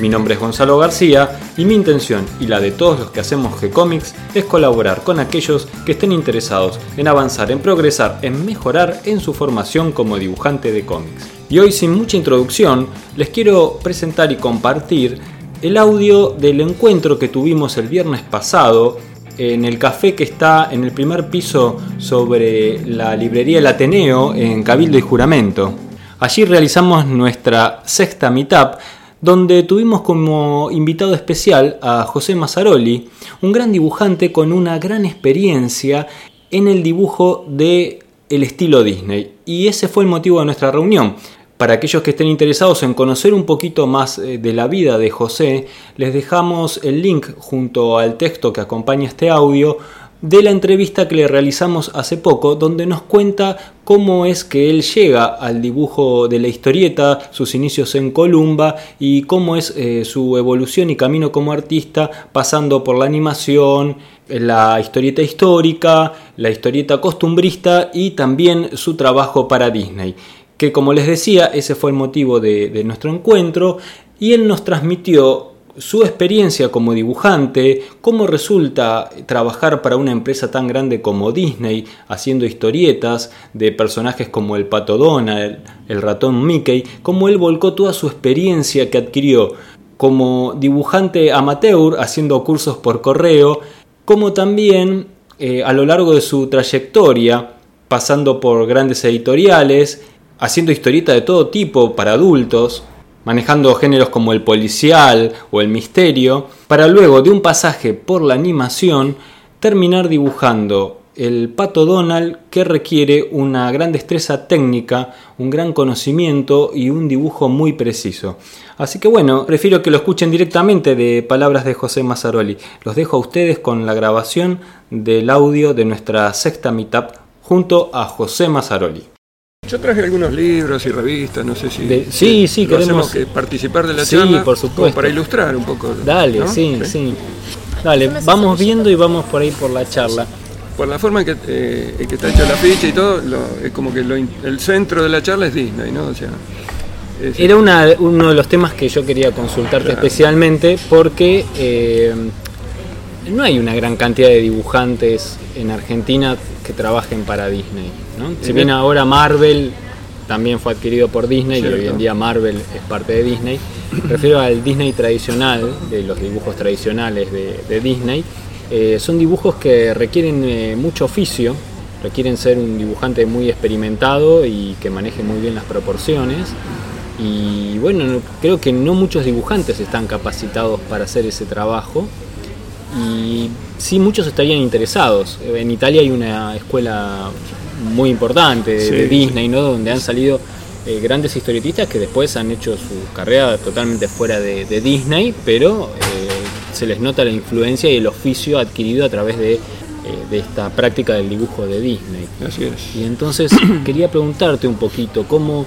Mi nombre es Gonzalo García y mi intención y la de todos los que hacemos G-Comics es colaborar con aquellos que estén interesados en avanzar, en progresar, en mejorar en su formación como dibujante de cómics. Y hoy sin mucha introducción les quiero presentar y compartir el audio del encuentro que tuvimos el viernes pasado en el café que está en el primer piso sobre la librería El Ateneo en Cabildo y Juramento. Allí realizamos nuestra sexta meetup donde tuvimos como invitado especial a José Mazzaroli, un gran dibujante con una gran experiencia en el dibujo de el estilo Disney. Y ese fue el motivo de nuestra reunión. Para aquellos que estén interesados en conocer un poquito más eh, de la vida de José, les dejamos el link junto al texto que acompaña este audio de la entrevista que le realizamos hace poco, donde nos cuenta cómo es que él llega al dibujo de la historieta, sus inicios en Columba y cómo es eh, su evolución y camino como artista, pasando por la animación, la historieta histórica, la historieta costumbrista y también su trabajo para Disney. Que como les decía, ese fue el motivo de, de nuestro encuentro y él nos transmitió su experiencia como dibujante, cómo resulta trabajar para una empresa tan grande como Disney, haciendo historietas de personajes como el Pato Donald, el ratón Mickey, cómo él volcó toda su experiencia que adquirió como dibujante amateur, haciendo cursos por correo, como también eh, a lo largo de su trayectoria, pasando por grandes editoriales, haciendo historietas de todo tipo para adultos, manejando géneros como el policial o el misterio, para luego de un pasaje por la animación terminar dibujando el pato Donald que requiere una gran destreza técnica, un gran conocimiento y un dibujo muy preciso. Así que bueno, prefiero que lo escuchen directamente de palabras de José Mazzaroli. Los dejo a ustedes con la grabación del audio de nuestra sexta meetup junto a José Mazzaroli. Yo traje algunos libros y revistas, no sé si. sí, sí, queremos que participar de la sí, charla. por supuesto. para ilustrar un poco. Dale, sí, sí, Dale, vamos viendo y vamos por ahí por la charla. Por la forma en que, eh, que está hecho la ficha y todo, es como que el centro de la charla es Disney, ¿no? O sea, Era uno de los temas que yo quería consultarte especialmente porque eh, no hay una gran cantidad de dibujantes en Argentina que trabajen para Disney. Si bien ahora Marvel también fue adquirido por Disney y hoy en día Marvel es parte de Disney, refiero al Disney tradicional, de los dibujos tradicionales de, Disney, eh, son dibujos que requieren eh, mucho oficio, requieren ser un dibujante muy experimentado y que maneje muy bien las proporciones. Y bueno, creo que no muchos dibujantes están capacitados para hacer ese trabajo y sí muchos estarían interesados. En Italia hay una escuela muy importante de, Disney, ¿no? Donde han salido eh, grandes historietistas que después han hecho su carrera totalmente fuera de, Disney, pero eh, se les nota la influencia y el oficio adquirido a través de, eh, de esta práctica del dibujo de Disney. Así es. Y entonces quería preguntarte un poquito, ¿cómo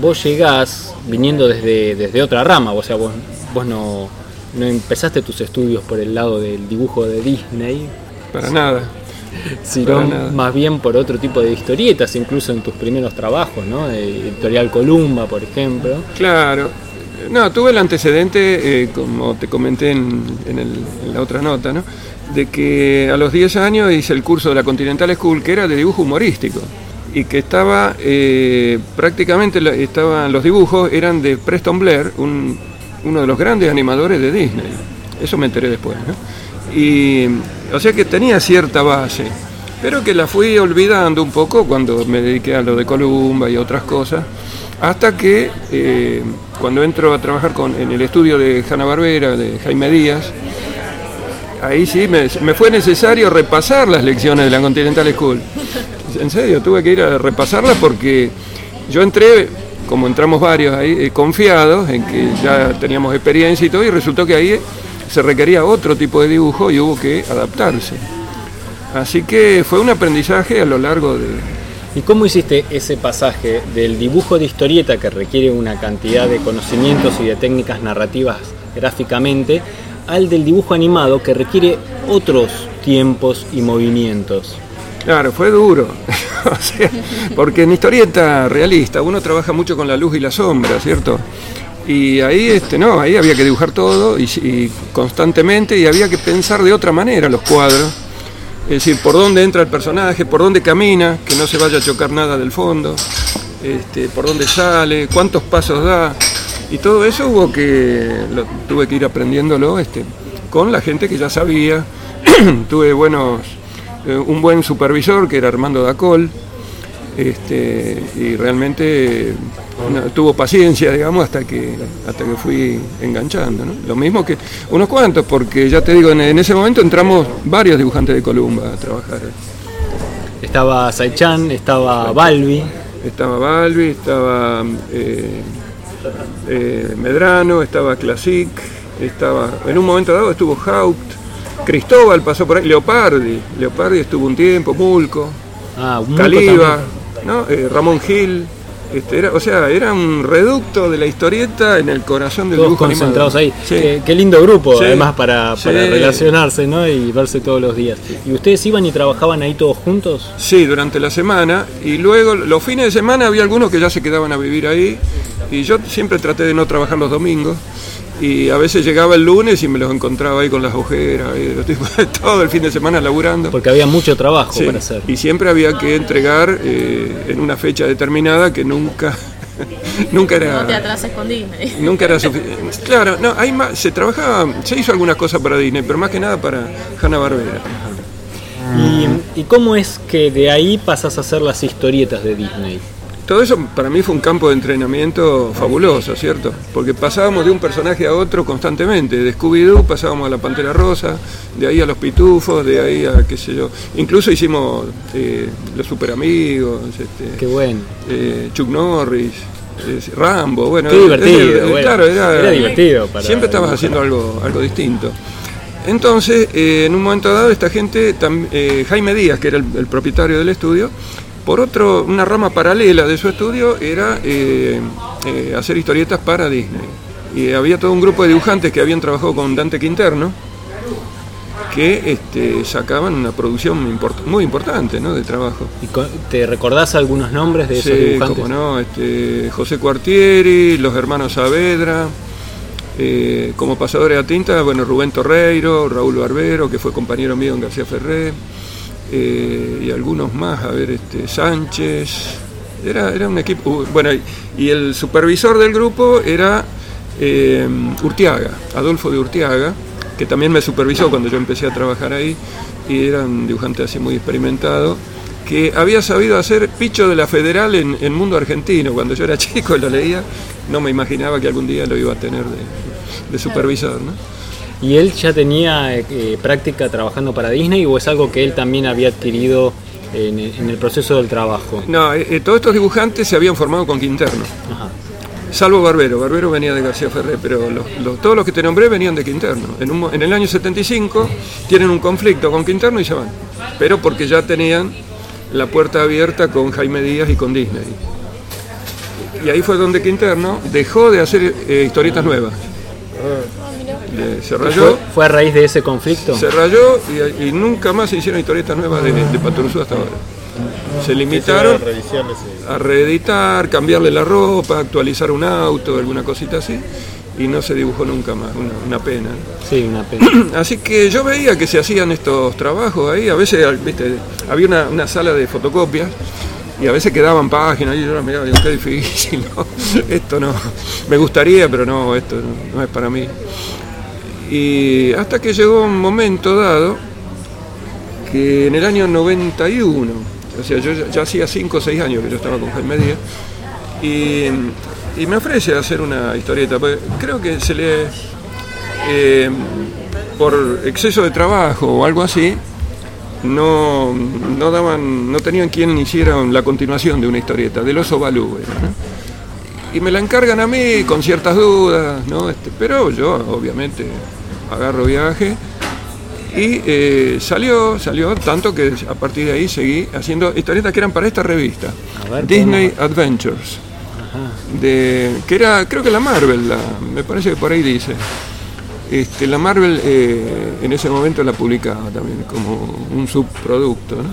vos llegás viniendo desde, desde otra rama? O sea, vos, vos no no empezaste tus estudios por el lado del dibujo de Disney. Para nada. Sino más bien por otro tipo de historietas, incluso en tus primeros trabajos, ¿no? Editorial Columba, por ejemplo. Claro. No, tuve el antecedente, eh, como te comenté en, la otra nota, ¿no? de que a los 10 años hice el curso de la Continental School, que era de dibujo humorístico, y que estaba eh, prácticamente, estaban, los dibujos eran de Preston Blair, un uno de los grandes animadores de Disney. Eso me enteré después. Y, o sea que tenía cierta base, pero que la fui olvidando un poco cuando me dediqué a lo de Columba y otras cosas, hasta que eh, cuando entro a trabajar con, en el estudio de Hanna Barbera, de Jaime Díaz, ahí sí me, fue necesario repasar las lecciones de la Continental School. En serio, tuve que ir a repasarlas porque yo entré como entramos varios ahí, eh, confiados en que ya teníamos experiencia y todo, y resultó que ahí se requería otro tipo de dibujo y hubo que adaptarse. Así que fue un aprendizaje a lo largo de... ¿Y cómo hiciste ese pasaje del dibujo de historieta que requiere una cantidad de conocimientos y de técnicas narrativas gráficamente al del dibujo animado que requiere otros tiempos y movimientos? Claro, fue duro. O sea, porque en historieta realista uno trabaja mucho con la luz y la sombra, ¿cierto? Y ahí, este, no, ahí había que dibujar todo y, constantemente y había que pensar de otra manera los cuadros. Es decir, por dónde entra el personaje, por dónde camina, que no se vaya a chocar nada del fondo, este, por dónde sale, cuántos pasos da. Y todo eso hubo que, tuve que ir aprendiéndolo este, con la gente que ya sabía. tuve buenos, eh, un buen supervisor que era Armando Dacol, este, y realmente no, tuvo paciencia, digamos, hasta que, hasta que fui enganchando. ¿no? Lo mismo que unos cuantos, porque ya te digo, en, en ese momento entramos varios dibujantes de Columba a trabajar. Estaba Saichan, estaba Balbi. Estaba Balbi, estaba eh, eh, Medrano, estaba Classic, estaba, en un momento dado estuvo Haupt, Cristóbal pasó por ahí, Leopardi, Leopardi estuvo un tiempo, Mulco, Ah, Caliba, ¿no? Eh, Ramón Gil. Este, era, o sea, era un reducto de la historieta en el corazón del todos dibujo concentrados animado. ahí. Sí. Qué, qué lindo grupo, Sí. además, para, para Sí. relacionarse ¿no? y verse todos los días. ¿Y ustedes iban y trabajaban ahí todos juntos? Sí, durante la semana. Y luego los fines de semana había algunos que ya se quedaban a vivir ahí. Y yo siempre traté de no trabajar los domingos. Y a veces llegaba el lunes y me los encontraba ahí con las ojeras, y los tipos todo el fin de semana laburando. Porque había mucho trabajo Sí, para hacer. Y siempre había que entregar eh, en una fecha determinada que nunca, nunca era. No te atrases con Disney. Nunca era suficiente. Claro, no, hay más, se trabajaba, se hizo algunas cosas para Disney, pero más que nada para Hanna Barbera. ¿Y, ¿Y cómo es que de ahí pasas a hacer las historietas de Disney? Todo eso para mí fue un campo de entrenamiento fabuloso, ¿cierto? Porque pasábamos de un personaje a otro constantemente. De Scooby-Doo pasábamos a la Pantera Rosa, de ahí a los Pitufos, de ahí a qué sé yo. Incluso hicimos eh, los Super Amigos, este, Qué bueno. eh, Chuck Norris, eh, Rambo, bueno. Qué divertido, eh, bueno. claro, era, Era divertido para siempre estabas haciendo algo, algo distinto. Entonces, eh, en un momento dado, esta gente, tam- eh, Jaime Díaz, que era el, el propietario del estudio, por otro, una rama paralela de su estudio era eh, eh, hacer historietas para Disney. Y había todo un grupo de dibujantes que habían trabajado con Dante Quinterno, que este, sacaban una producción import- muy importante ¿no? de trabajo. ¿Y ¿Te recordás algunos nombres de esos Sí, dibujantes? cómo no, este, José Cuartieri, los hermanos Saavedra, eh, como pasadores a tinta, bueno, Rubén Torreiro, Raúl Barbero, que fue compañero mío en García Ferré, eh, y algunos más, a ver, este, Sánchez, era, era un equipo, uh, bueno, y, el supervisor del grupo era eh, Urtiaga, Adolfo de Urtiaga, que también me supervisó cuando yo empecé a trabajar ahí, y era un dibujante así muy experimentado, que había sabido hacer Picho de la Federal en, en Mundo Argentino. Cuando yo era chico lo leía, no me imaginaba que algún día lo iba a tener de, de supervisor. ¿no? ¿Y él ya tenía eh, práctica trabajando para Disney o es algo que él también había adquirido en, el- en el proceso del trabajo? No, eh, eh, todos estos dibujantes se habían formado con Quinterno, Ajá. salvo Barbero. Barbero venía de García Ferré, pero los- los- todos los que te nombré venían de Quinterno. En, un en el año 75 tienen un conflicto con Quinterno y se van, pero porque ya tenían la puerta abierta con Jaime Díaz y con Disney. Y ahí fue donde Quinterno dejó de hacer eh, historietas nuevas. Se ¿Fue, rayó, fue a raíz de ese conflicto? se rayó y, y nunca más se hicieron historietas nuevas de, de Patoruzú hasta ahora. Se limitaron a reeditar, cambiarle la ropa, actualizar un auto, alguna cosita así, y no se dibujó nunca más, una, una pena. Sí, una pena. Así que yo veía que se hacían estos trabajos ahí, a veces viste, había una, una sala de fotocopias y a veces quedaban páginas y yo las miraba y digo, qué difícil, ¿no? esto no, me gustaría, pero no, esto no, no es para mí. Y hasta que llegó un momento dado que en el año 91, o sea, yo ya, hacía 5 o 6 años que yo estaba con Jaime Díaz, y, y me ofrece hacer una historieta, porque creo que se le, eh, por exceso de trabajo o algo así, no, no daban, no tenían quien hiciera la continuación de una historieta, del oso Balú. Y me la encargan a mí con ciertas dudas, ¿no? Este, pero yo obviamente agarro viaje Y eh, salió, salió tanto que a partir de ahí seguí haciendo historietas que eran para esta revista, ver, Disney Adventures, de, que era, creo que la Marvel, la- me parece que por ahí dice. Este, la Marvel eh, en ese momento la publicaba también como un subproducto. ¿no?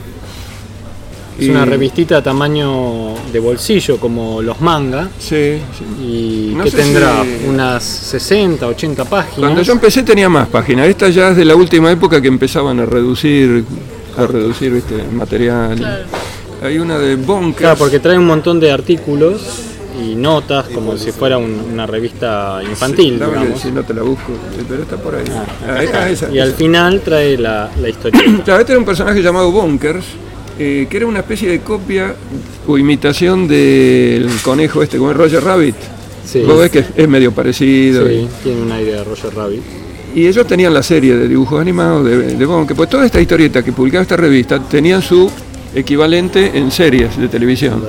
Es Y- una revistita tamaño de bolsillo como los manga Sí, sí. y No que tendrá si- unas 60, 80 páginas. Cuando yo empecé tenía más páginas. Esta ya es de la última época que empezaban a reducir, a reducir el material. Hay una de Bonkers. Claro, porque trae un montón de artículos y notas como si fuera un- una revista infantil, que digamos. Si no te la busco, sí, pero está por ahí. Ah, ah, esa, Y al final trae la, la historieta. Claro, este era un personaje llamado Bonkers, eh, que era una especie de copia o imitación del conejo este, como es Roger Rabbit. Sí. Vos ves que es, medio parecido. Sí, tiene un aire de Roger Rabbit. Y ellos tenían la serie de dibujos animados de, de Bonker, pues toda esta historieta que publicaba esta revista tenían su equivalente en series de televisión.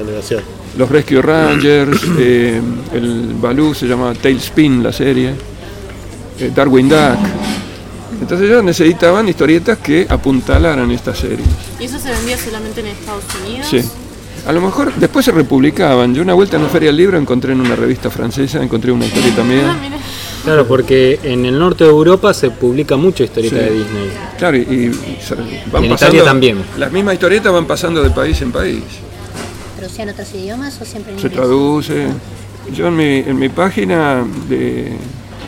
Los Rescue Rangers, eh, el Baloo se llamaba Tailspin la serie, eh, Darwin Duck. Entonces ellos necesitaban historietas que apuntalaran estas series. ¿Y eso se vendía solamente en Estados Unidos? Sí. A lo mejor después se republicaban. Yo una vuelta en la Feria del Libro encontré en una revista francesa, encontré una historieta Ah, mía. Claro, porque en el norte de Europa se publica mucha historieta Sí. de Disney. Claro, y, y se- van en pasando. Italia también. Las mismas historietas van pasando de país en país. ¿Traducía en otros idiomas o siempre en Se inglés? traduce. Yo en mi, en mi página de,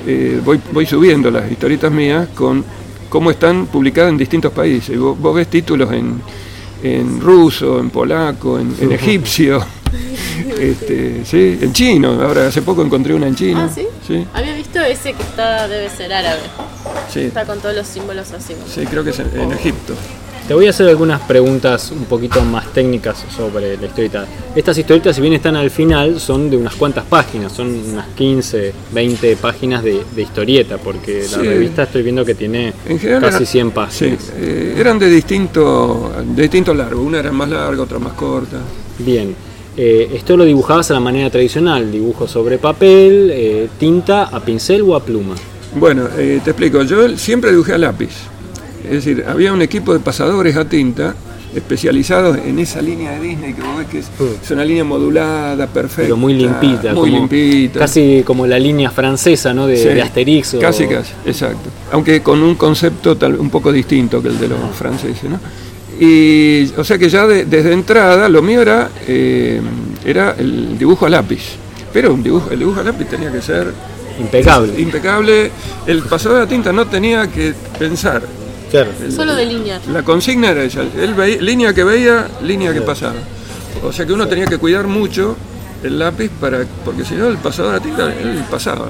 eh, voy, voy subiendo las historietas mías con cómo están publicadas en distintos países. Vos, vos ves títulos en, en ruso, en polaco, en, en egipcio, este, ¿sí? en chino. Ahora hace poco encontré una en chino. Ah, ¿sí? Sí, Había visto ese que está, debe ser árabe. sí, Está con todos los símbolos así. sí, creo que es en, en Egipto. Te voy a hacer algunas preguntas un poquito más técnicas sobre la historieta. Estas historietas, si bien están al final, son de unas cuantas páginas, son unas 15, 20 páginas de, de historieta, porque la Sí. revista estoy viendo que tiene general casi era- 100 Sí, páginas. eh, eran de distinto, de distinto largo. Una era más larga, otra más corta. Bien. Eh, esto lo dibujabas a la manera tradicional, dibujo sobre papel, eh, tinta, a pincel o a pluma. Bueno, eh, te explico. Yo siempre dibujé a lápiz. Es decir, había un equipo de pasadores a tinta especializados en esa línea de Disney que vos ves que es, es una línea modulada, perfecta. Pero muy limpita, Muy como- limpita. Casi como la línea francesa, ¿no? De, Sí, de Asterix. o- Casi, casi, exacto. Aunque con un concepto tal, un poco distinto que el de los franceses, ¿no? Y, o sea que ya de- desde entrada lo mío era, eh, era el dibujo a lápiz. Pero un dibujo, el dibujo a lápiz tenía que ser Impecable. impecable. El pasador de tinta no tenía que pensar. Claro. Solo de línea. La consigna era esa, él veía, línea que veía, línea que pasaba. O sea que uno tenía que cuidar mucho el lápiz para porque si no el pasador de tinta él pasaba.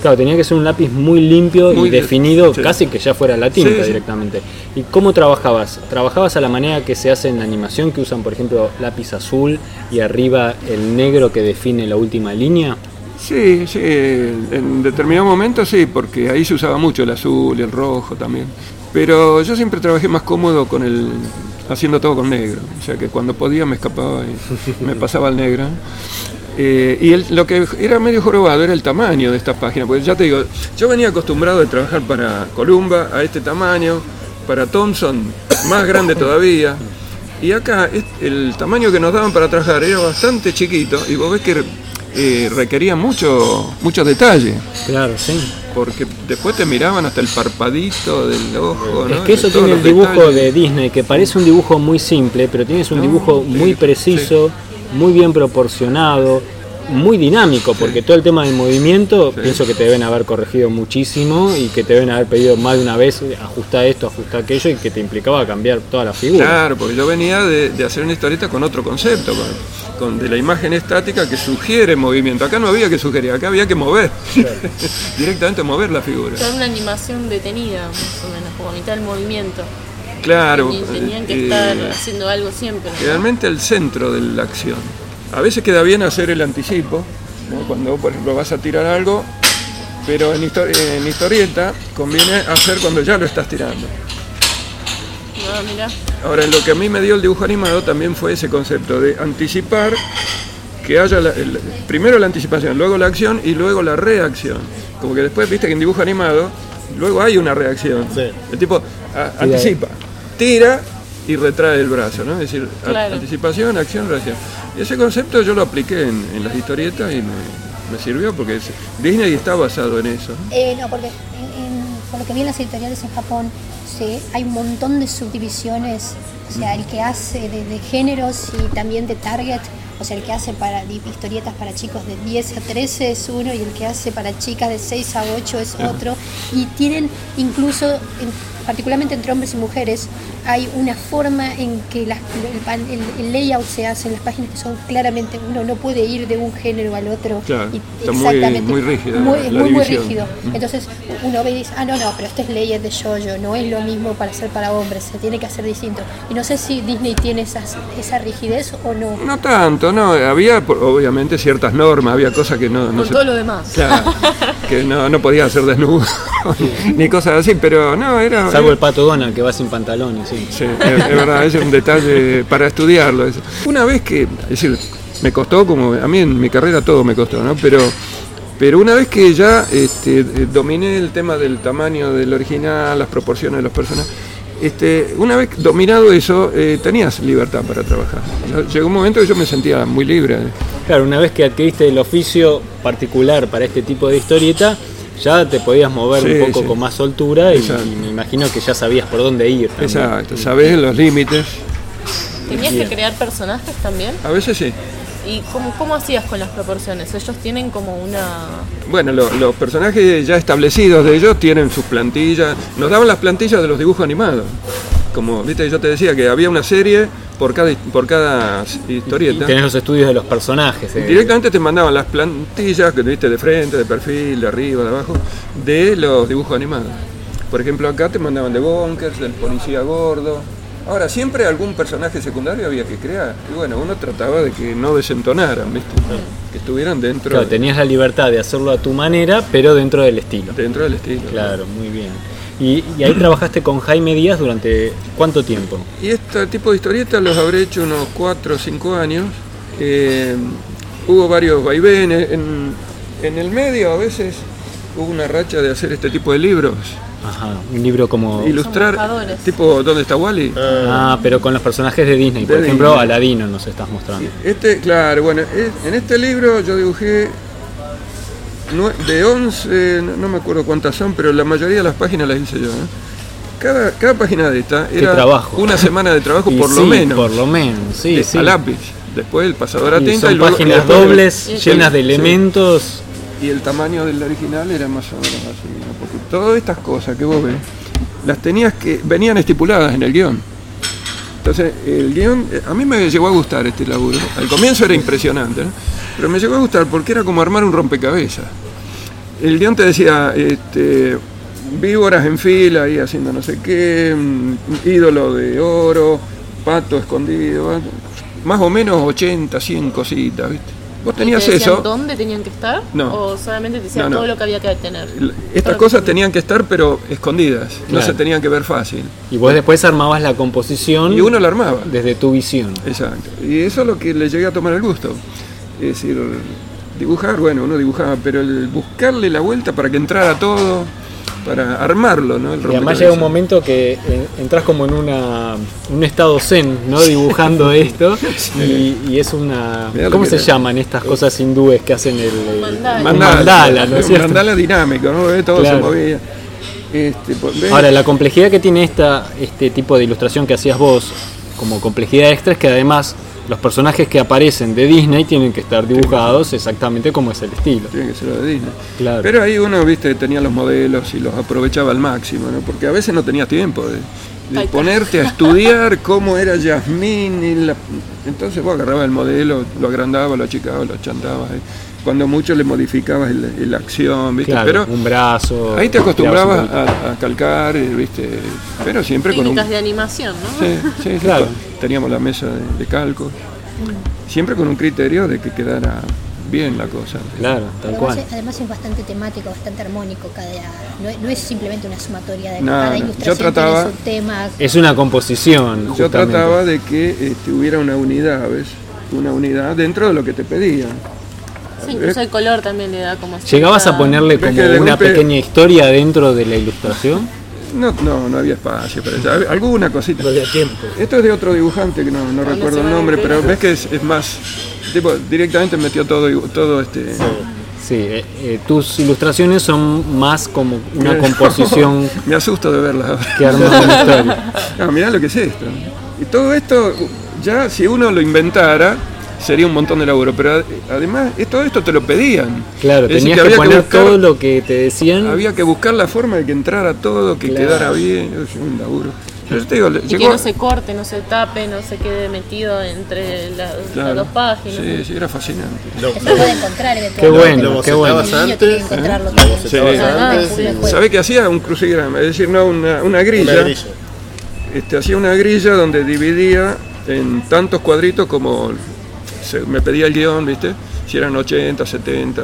Claro, tenía que ser un lápiz muy limpio Muy y de- definido, sí. casi que ya fuera la tinta Sí, sí. directamente. ¿Y cómo trabajabas? ¿Trabajabas a la manera que se hace en la animación, que usan, por ejemplo, lápiz azul y arriba el negro que define la última línea? Sí, sí, en determinado momento sí, porque ahí se usaba mucho el azul y el rojo también. Pero yo siempre trabajé más cómodo con el haciendo todo con negro, o sea que cuando podía me escapaba y me pasaba al negro. Eh, y el- lo que era medio jorobado era el tamaño de estas páginas, porque ya te digo, yo venía acostumbrado de trabajar para Columba a este tamaño, para Thompson más grande todavía, y acá el tamaño que nos daban para trabajar era bastante chiquito y vos ves que eh, requería mucho, mucho detalle, Claro, sí. porque después te miraban hasta el parpadito del ojo. Es ¿no? que eso De tiene el dibujo detalles. de Disney, que parece un dibujo muy simple, pero tienes un No, dibujo sí, muy preciso, muy bien proporcionado, muy dinámico, porque todo el tema del movimiento, Sí. pienso que te deben haber corregido muchísimo y que te deben haber pedido más de una vez ajusta esto, ajusta aquello y que te implicaba cambiar toda la figura. Claro, porque yo venía de, de hacer una historieta con otro concepto, con, con de la imagen estática que sugiere movimiento. Acá no había que sugerir, acá había que mover, directamente mover la figura. Una animación detenida, más o menos, como mitad del movimiento. Claro, Y tenían que eh, estar haciendo algo siempre. ¿no? realmente el centro de la acción. A veces queda bien hacer el anticipo, ¿no? cuando por ejemplo vas a tirar algo, pero en, histo- en historieta conviene hacer cuando ya lo estás tirando. Ah, mirá. Ahora, lo que a mí me dio el dibujo animado también fue ese concepto de anticipar que haya la- el- primero la anticipación, luego la acción y luego la reacción. Como que después, viste que en dibujo animado luego hay una reacción. Sí. El tipo a- anticipa, tira y retrae el brazo, ¿no? Es decir, a- anticipación, acción, reacción. Y ese concepto yo lo apliqué en, en las historietas y me, me sirvió porque es- Disney está basado en eso. ¿no? Eh, no, porque en- en- por lo que vi en las editoriales en Japón, sí, hay un montón de subdivisiones, o sea, el que hace de, de géneros y también de target, o sea, el que hace para historietas para chicos de 10 a 13 es uno y el que hace para chicas de 6 a 8 es otro, y tienen incluso, particularmente entre hombres y mujeres, hay una forma en que las- el, pan- el- el layout se hace en las páginas que son claramente, uno no puede ir de un género al otro. Claro, y- está muy- muy rígida muy- la es muy, muy división. rígido. Entonces uno ve y dice, ah, no, no, pero este es layer de shoujo, no es lo mismo para hacer para hombres, se tiene que hacer distinto. Y no sé si Disney tiene esas, esa rigidez o no. No tanto, no, había por- obviamente ciertas normas, había cosas que no, no Con se todo lo demás. Claro, que no, no podía hacer desnudo ni cosas así, pero no, era. Salvo el pato Donald que va sin pantalones, sí. Sí, es, es verdad, es un detalle para estudiarlo. eso. Una vez que, es decir, me costó como, a mí en mi carrera todo me costó, ¿no? Pero, pero una vez que ya este, dominé el tema del tamaño del original, las proporciones de los personajes, este, una vez dominado eso, eh, tenías libertad para trabajar. Llegó un momento que yo me sentía muy libre. Claro, una vez que adquiriste el oficio particular para este tipo de historieta, ya te podías mover Sí, un poco sí. con más soltura y, me imagino que ya sabías por dónde ir. también. Exacto, sabes los límites. ¿Tenías Bien. que crear personajes también? A veces sí. ¿Y cómo, cómo hacías con las proporciones? Ellos tienen como una... Bueno, lo- los personajes ya establecidos de ellos tienen sus plantillas. Nos daban las plantillas de los dibujos animados. Como, viste, yo te decía que había una serie por cada, por cada Y historieta. tenés los estudios de los personajes. eh. Directamente te mandaban las plantillas que viste de frente, de perfil, de arriba, de abajo, de los dibujos animados. Por ejemplo, acá te mandaban de Bonkers, del policía gordo. Ahora, siempre algún personaje secundario había que crear. Y bueno, uno trataba de que no desentonaran, ¿viste? Que estuvieran dentro, Claro, tenías la libertad de hacerlo a tu manera, pero dentro del estilo. dentro del estilo. Claro, muy bien. Y, y ahí trabajaste con Jaime Díaz durante cuánto tiempo? Y este tipo de historietas los habré hecho unos 4 o 5 años. Eh, hubo varios vaivenes. En, en el medio a veces hubo una racha de hacer este tipo de libros. Ajá, un libro como... Ilustrar, tipo ¿Dónde está Wally? Ah, pero con los personajes de Disney. Por ejemplo, Disney. Aladino nos estás mostrando. Este, claro, bueno, es- en este libro yo dibujé de 11, no, me acuerdo cuántas son, pero la mayoría de las páginas las hice yo. ¿eh? Cada, cada página de esta era trabajo. una semana de trabajo por lo menos. Por lo menos, sí, de- sí. A lápiz. Después el pasador a Y tinta son y luego páginas el- dobles, llenas de elementos. Y el tamaño del original era más o menos así, ¿no? porque todas estas cosas que vos ves, las tenías que, venían estipuladas en el guion. Entonces, el guion, eh, a mí me llegó a gustar este laburo. Al comienzo era impresionante, ¿no? pero me llegó a gustar porque era como armar un rompecabezas. El guion te decía, este, víboras en fila, ahí haciendo no sé qué, mm, ídolo de oro, pato escondido, más o menos 80, 100 cositas, ¿viste? Vos ¿Y tenías te eso. dónde tenían que estar? No. ¿O solamente te decían No, no. todo lo que había que tener? Estas cosas que- tenían que estar pero escondidas, no se tenían que ver fácil. Y vos después armabas la composición Y uno la armaba. desde tu visión. Exacto. Y eso es lo que le llegué a tomar el gusto. Es decir, dibujar, bueno, uno dibujaba, pero el buscarle la vuelta para que entrara todo, para armarlo, ¿no? El Y además llega un momento que eh, entras como en una, un estado zen, ¿no? Dibujando esto. Y, y es una. ¿Cómo se era. llaman estas cosas hindúes que hacen el. el- Mandala. Mandala, mandala, ¿no es cierto? mandala dinámico, ¿no? Ve, Todo Claro. se movía. Este, pues, Ahora, la complejidad que tiene esta, este tipo de ilustración que hacías vos, como complejidad extra, es que además los personajes que aparecen de Disney tienen que estar dibujados exactamente como es el estilo. Tiene que ser lo de Disney. Claro. Pero ahí uno, viste, tenía los modelos y los aprovechaba al máximo, ¿no? Porque a veces no tenías tiempo de, ponerte a estudiar cómo era Yasmín. y la- Entonces vos agarrabas el modelo, lo agrandabas, lo achicabas, lo chantabas. ¿eh? Cuando mucho le modificabas el- acción, ¿viste? Claro, Pero un brazo. ahí te acostumbrabas a, a calcar, eh, ¿viste? Pero siempre con un... De animación, ¿no? Sí, sí, sí, Claro. Teníamos la mesa de, de calco. Siempre con un criterio de que quedara bien la cosa. Claro, tal Además, cual. es- además es bastante temático, bastante armónico cada. No, es- no es simplemente una sumatoria de No, cada no. Yo ilustración trataba- tiene su tema. Es una composición. Yo trataba de que este, hubiera una unidad, ¿ves? Una unidad dentro de lo que te pedían. Sí, incluso el color también le da como... ¿Llegabas a ponerle como una golpe- pequeña historia dentro de la ilustración? No, no, no había espacio para eso. Alguna cosita. No había tiempo. Esto es de otro dibujante que no, no recuerdo el nombre, pero ves que es, es más. Tipo, directamente metió todo, todo este. Sí, eh, eh, tus ilustraciones son más como una composición Me asusto de verlas ahora. que una historia. No, mirá lo que es esto. Y todo esto, ya si uno lo inventara, sería un montón de laburo. Pero ad- además, eh, todo esto te lo pedían. Claro, Es tenías que, había poner buscar- todo lo que te decían. Había que buscar la forma de que entrara todo, que Claro. quedara bien. Es un laburo. Pero yo te digo, Y llegó- que no se corte, no se tape, no se quede metido entre la- Claro. las dos páginas. Sí, sí, era fascinante. Lo, Eso puede encontrar. Qué bueno, lo qué bueno. que antes, encontrarlo lo también. bocetabas Sí. Ah, antes y- ¿Sabe qué hacía? Un crucigrama, es decir, no una, una grilla. una grilla. Este, hacía una grilla donde dividía en tantos cuadritos como se- me pedía el guion, ¿viste? Si eran 80, 70.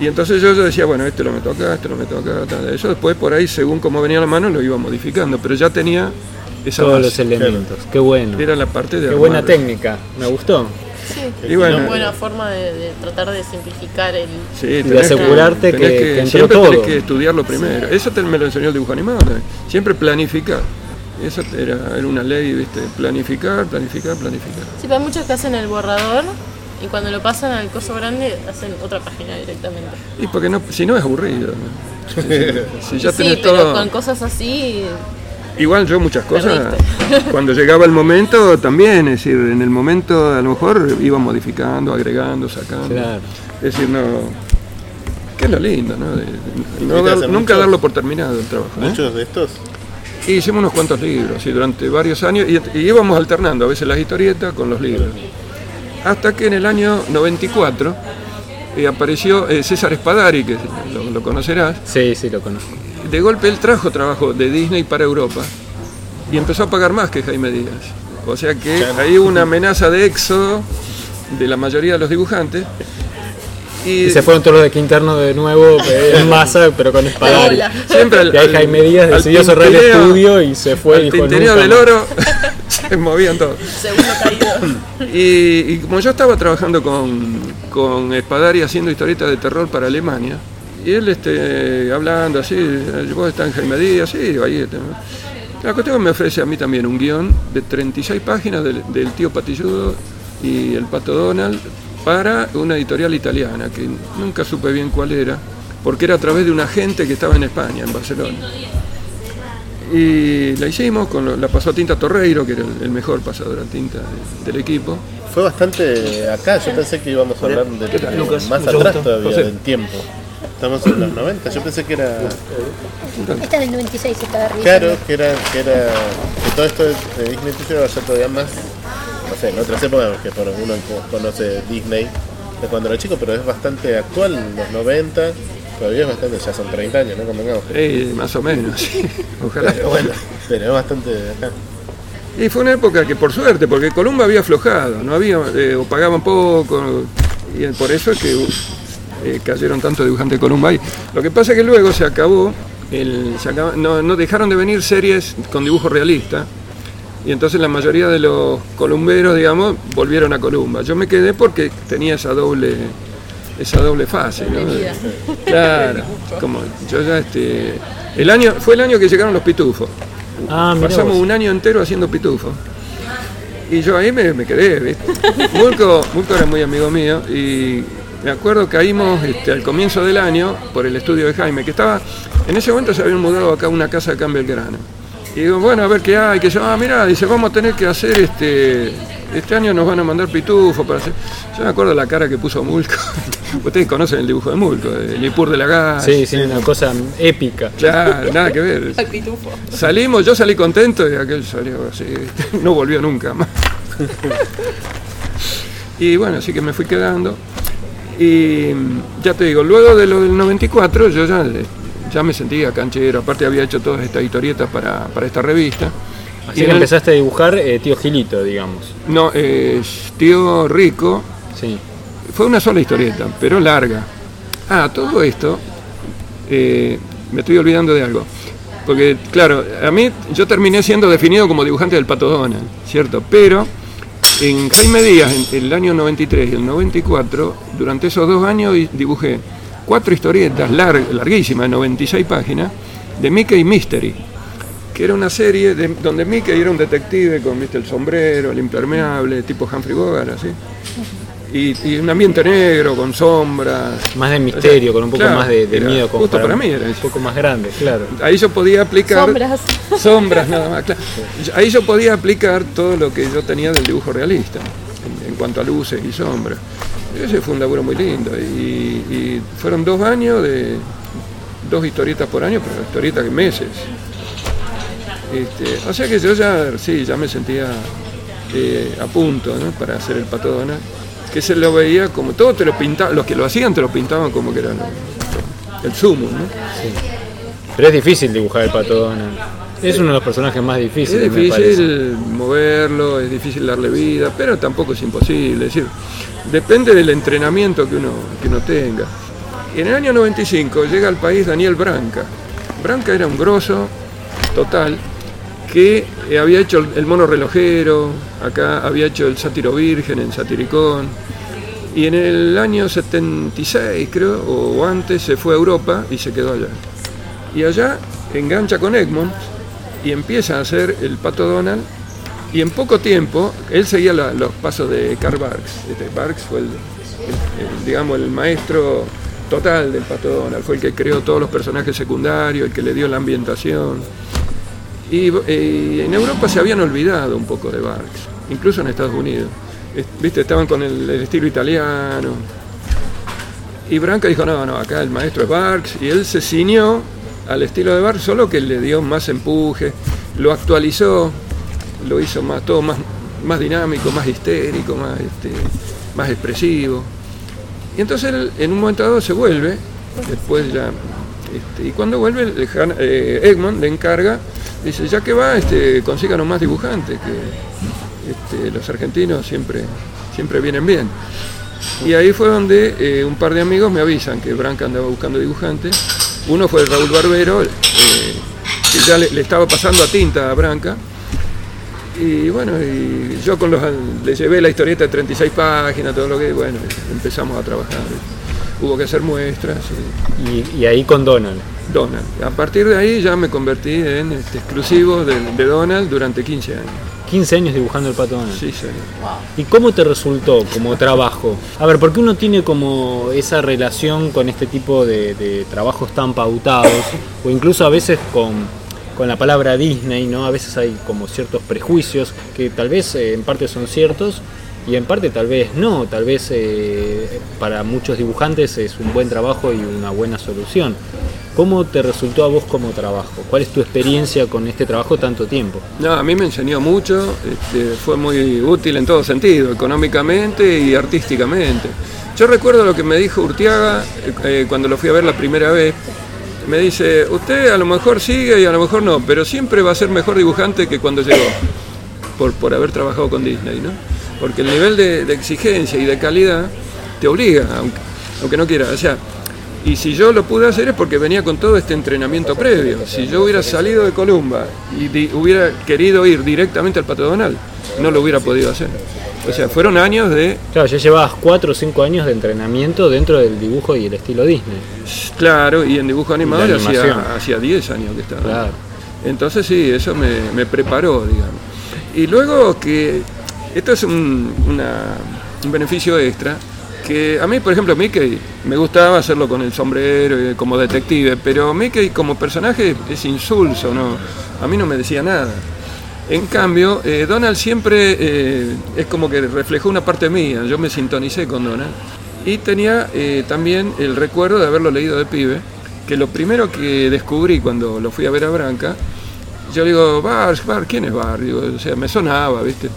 Y entonces yo, yo decía, bueno, este lo meto acá, este lo meto acá, tal. Eso después por ahí, según cómo venía la mano, lo iba modificando, pero ya tenía esa todos base. los elementos. Qué bueno. Era la parte de Qué buena armar. técnica. Me gustó. Sí, Y bueno, una buena forma de, de tratar de simplificar el... Sí, de tenés asegurarte tenés que- que entró siempre tenés todo. que estudiarlo primero. Eso te, me lo enseñó el dibujo animado también. Siempre planificar. Eso era, era una ley, ¿viste? Planificar, planificar, planificar. Sí, pero hay muchos que hacen el borrador y cuando lo pasan al coso grande hacen otra página directamente. Y porque no, si no es aburrido. ¿no? Si, si ya sí, tenés pero todo. con cosas así... Igual yo muchas cosas, Perdiste. cuando llegaba el momento también, es decir, en el momento a lo mejor iba modificando, agregando, sacando. Claro. Es decir, no. Que es lo lindo, ¿no? De- de no ¿Tuviste dar- hacer nunca muchos? darlo por terminado el trabajo. ¿eh? Muchos de estos. Y hicimos unos cuantos libros, y durante varios años, y, y íbamos alternando a veces las historietas con los libros. Hasta que en el año 94 eh, apareció eh, César Espadari, que lo, lo conocerás, Sí, sí, lo conozco. de golpe él trajo trabajo de Disney para Europa y empezó a pagar más que Jaime Díaz. O sea que ahí hubo una amenaza de éxodo de la mayoría de los dibujantes. Y, Y se fueron todos los de Quinterno de nuevo eh, en masa, pero con espadari. Siempre al, Y ahí Jaime Díaz decidió cerrar el estudio y se fue y al dijo nunca del más". oro se movían todos. Segundo caído. Y, y como yo estaba trabajando con, con Espadari haciendo historietas de terror para Alemania, y él este, hablando así, vos estás en Jaime Díaz, sí, ahí está. La cuestión me ofrece a mí también un guion de 36 páginas del, del tío Patilludo y el Pato Donald para una editorial italiana, que nunca supe bien cuál era, porque era a través de un agente que estaba en España, en Barcelona. Y la hicimos, con lo- la pasó a Tinta Torreiro, que era el, el mejor pasador a tinta de- del equipo. Fue bastante acá. Yo pensé que íbamos a hablar de, más Mucho atrás gusto. todavía José. del tiempo. Estamos en los 90. Yo pensé que era. Esta es del 96, estaba revisando. Claro, que era. Que, era, que todo esto de Disney tuyo va a ser todavía más. No sé, en otras épocas, que por uno co- conoce Disney de cuando era chico, pero es bastante actual, los 90. Todavía es bastante, ya son 30 años, ¿no? Convengamos. Eh, más o menos, sí. Ojalá. Pero bueno, pero es bastante acá. Y fue una época que por suerte, porque Columba había aflojado, no había, eh, o pagaban poco, y por eso es que eh, cayeron tantos dibujantes de Columba ahí. Lo que pasa es que luego se acabó, el, se acaba- no, no dejaron de venir series con dibujo realista, y entonces la mayoría de los columberos, digamos, volvieron a Columba. Yo me quedé porque tenía esa doble esa doble fase. Claro, como yo ya este el año fue el año que llegaron los pitufos. Ah, Pasamos vos. un año entero haciendo pitufos. Y yo ahí me, me quedé, ¿viste? Mulco, Mulco era muy amigo mío y me acuerdo caímos este, al comienzo del año por el estudio de Jaime, que estaba, en ese momento se habían mudado acá a una casa acá en Belgrano. Y digo, bueno, a ver qué hay, que yo, ah, mira, dice, vamos a tener que hacer este, este año nos van a mandar pitufos para hacer. Yo me acuerdo la cara que puso Mulco. Ustedes conocen el dibujo de Mulco, el Ipur de la Gas. Sí, sí, una cosa épica. Claro, nada que ver. Al pitufo. Salimos, yo salí contento y aquel salió así, no volvió nunca más. Y bueno, así que me fui quedando. Y ya te digo, luego de lo del 94 yo ya, ya me sentía canchero, aparte había hecho todas estas historietas para, para esta revista. Así Y que el- empezaste a dibujar eh, tío Gilito, digamos. No, eh, tío Rico, Sí. fue una sola historieta, pero larga. Ah, todo esto, eh, me estoy olvidando de algo. Porque, claro, a mí yo terminé siendo definido como dibujante del Pato Donald, ¿cierto? Pero En Jaime Díaz, en el año 93 y el 94, durante esos dos años di- dibujé cuatro historietas larg- larguísimas, de 96 páginas, de Mickey Mystery, que era una serie de- donde Mickey era un detective con ¿viste, el sombrero, el impermeable, tipo Humphrey Bogart, así. Y, y un ambiente negro, con sombras. Más de misterio, con un poco Claro, más de, de era miedo. como justo para mí era Un poco más grande, claro. Ahí yo podía aplicar... Sombras. Sombras nada más, claro. Ahí yo podía aplicar todo lo que yo tenía del dibujo realista, en, en cuanto a luces y sombras. Ese fue un laburo muy lindo. Y, fueron dos años de dos historietas por año, pero historietas de meses. Este, o sea que yo ya, sí, ya me sentía eh, a punto para hacer el pato Donald, que se lo veía como, todo te lo pintaban, los que lo hacían te lo pintaban como que era el sumo, ¿no? Pero es difícil dibujar el pato Donald. Es uno de los personajes más difíciles, Es me difícil moverlo, es difícil darle vida, pero tampoco es imposible. Es decir, depende del entrenamiento que uno, que uno tenga. En el año 95 llega al país Daniel Branca. Branca era un grosso total que eh, había hecho el- el mono relojero, acá había hecho el sátiro virgen en Satiricón. Y en el año 76, creo, o antes, se fue a Europa y se quedó allá. Y allá engancha con Egmont y empieza a hacer el Pato Donald. Y en poco tiempo, él seguía los pasos de Karl Barks. Este, Barks fue el, el- digamos, el maestro total del Pato Donald. Fue el que creó todos los personajes secundarios, el que le dio la ambientación. Y eh, en Europa se habían olvidado un poco de Barks, incluso en Estados Unidos. Viste, estaban con el, el estilo italiano. Y Branca dijo, no, no, acá el maestro es Barks. Y él se ciñó al estilo de Barks, solo que le dio más empuje, lo actualizó, lo hizo más, todo más, más dinámico, más histérico, más, este, más expresivo. Y entonces él en un momento dado se vuelve, después ya, este, y cuando vuelve, eh, Egmont le encarga, dice, ya que va, este, consíganos más dibujantes, que este, los argentinos siempre, siempre vienen bien. Y ahí fue donde eh, un par de amigos me avisan que Branca andaba buscando dibujantes. Uno fue Raúl Barbero, eh, que ya le, le estaba pasando a tinta a Branca. Y bueno, y yo con los, le llevé la historieta de 36 páginas, todo lo que, bueno, empezamos a trabajar. Hubo que hacer muestras. y Y, y ahí con Donald. Donald. A partir de ahí ya me convertí en este, exclusivo de, de Donald durante 15 años. 15 años dibujando el pato Donald. Sí, señor. ¿Y cómo te resultó como trabajo? A ver, porque uno tiene como esa relación con este tipo de, de trabajos tan pautados, o incluso a veces con, con la palabra Disney, ¿no? A veces hay como ciertos prejuicios que tal vez eh, en parte son ciertos y en parte tal vez no, tal vez eh, para muchos dibujantes es un buen trabajo y una buena solución. ¿Cómo te resultó a vos como trabajo? ¿Cuál es tu experiencia con este trabajo tanto tiempo? No, a mí me enseñó mucho, este, fue muy útil en todo sentido, económicamente y artísticamente. Yo recuerdo lo que me dijo Urtiaga eh, eh, cuando lo fui a ver la primera vez. Me dice, usted a lo mejor sigue y a lo mejor no, pero siempre va a ser mejor dibujante que cuando llegó, por, por haber trabajado con Disney, ¿no? Porque el nivel de, exigencia y de calidad te obliga, aunque, aunque no quiera. O sea, y si yo lo pude hacer es porque venía con todo este entrenamiento previo. Si yo hubiera salido de Columba y hubiera querido ir directamente al Pato Donald, no lo hubiera podido hacer. O sea, fueron años de, Claro, ya llevabas 4 o 5 años de entrenamiento dentro del dibujo y el estilo Disney. claro, y en dibujo animador la hacía, animación. hacía 10 años que estaba. Claro. Entonces sí, eso me, me preparó, digamos. Y luego que esto es un, una- un beneficio extra, que a mí, por ejemplo, Mickey, me gustaba hacerlo con el sombrero como detective, pero Mickey como personaje es insulso, ¿no? A mí no me decía nada. En cambio, eh, Donald siempre eh, es como que reflejó una parte mía, yo me sintonicé con Donald. Y tenía eh, también el recuerdo de haberlo leído de pibe, que lo primero que descubrí cuando lo fui a ver a Branca, yo digo, Bar, Bar, ¿quién es Bar? Digo, o sea, me sonaba, ¿viste?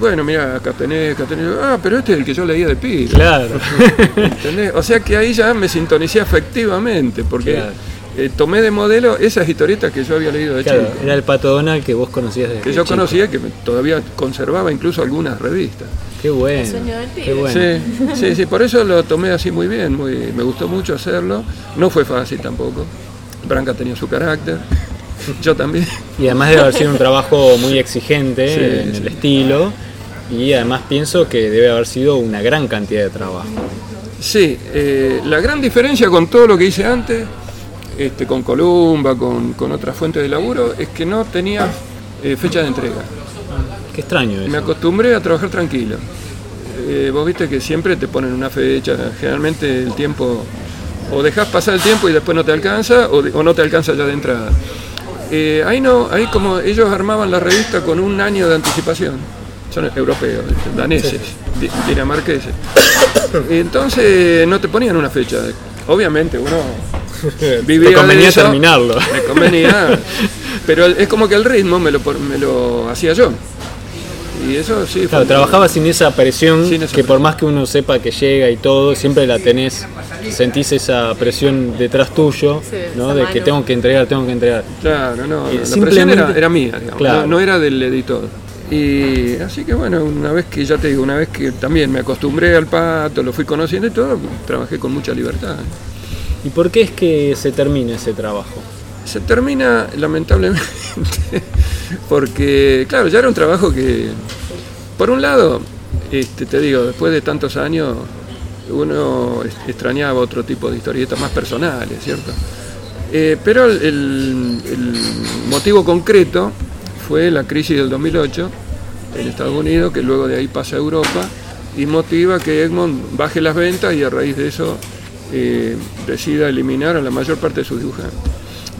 Bueno, mira, acá tenés, acá tenés. Ah, pero este es el que yo leía de pibe. Claro. ¿entendés? O sea que ahí ya me sintonicé afectivamente, porque Claro. eh, tomé de modelo esas historietas que yo había leído de Claro, chico. era el pato Donald que vos conocías desde Que yo chico. conocía, que todavía conservaba incluso algunas revistas. Qué bueno. El sueño del Qué pibe. bueno. Sí, sí, sí, por eso lo tomé así muy bien, muy, me gustó mucho hacerlo. No fue fácil tampoco. Branca tenía su carácter, yo también. Y además de haber sido un trabajo muy exigente Sí, en sí. el estilo, y además pienso que debe haber sido una gran cantidad de trabajo. Sí, eh, la gran diferencia con todo lo que hice antes, este, con Columba, con, con otras fuentes de laburo, es que no tenía eh, fecha de entrega. Qué extraño Me eso. acostumbré a trabajar tranquilo. Eh, vos viste que siempre te ponen una fecha, generalmente el tiempo, o dejás pasar el tiempo y después no te alcanza, o, de- o no te alcanza ya de entrada. Eh, ahí no, ahí como ellos armaban la revista con un año de anticipación, son europeos, daneses, di- dinamarqueses. Entonces no te ponían una fecha. Obviamente uno vivía Te convenía de eso, terminarlo. Me convenía, pero es como que el ritmo me lo, por- me lo hacía yo. Y eso sí. Claro, fue- trabajaba sin esa presión Sin esa que por presión. más que uno sepa que llega y todo, siempre la tenés, sentís esa presión detrás tuyo, Sí, ¿no? De que tengo que entregar, tengo que entregar. Claro, no, Y la presión era, era mía, digamos, Claro. no, no era del editor. Y así que bueno, una vez que ya te digo, una vez que también me acostumbré al pato, lo fui conociendo y todo, trabajé con mucha libertad. ¿Y por qué es que se termina ese trabajo? Se termina lamentablemente porque, claro, ya era un trabajo que, por un lado, este, te digo, después de tantos años, uno extrañaba otro tipo de historietas más personales, ¿cierto? Eh, pero el motivo concreto fue la crisis del 2008 en Estados Unidos, que luego de ahí pasa a Europa y motiva que Egmont baje las ventas y a raíz de eso eh, decida eliminar a la mayor parte de sus dibujantes.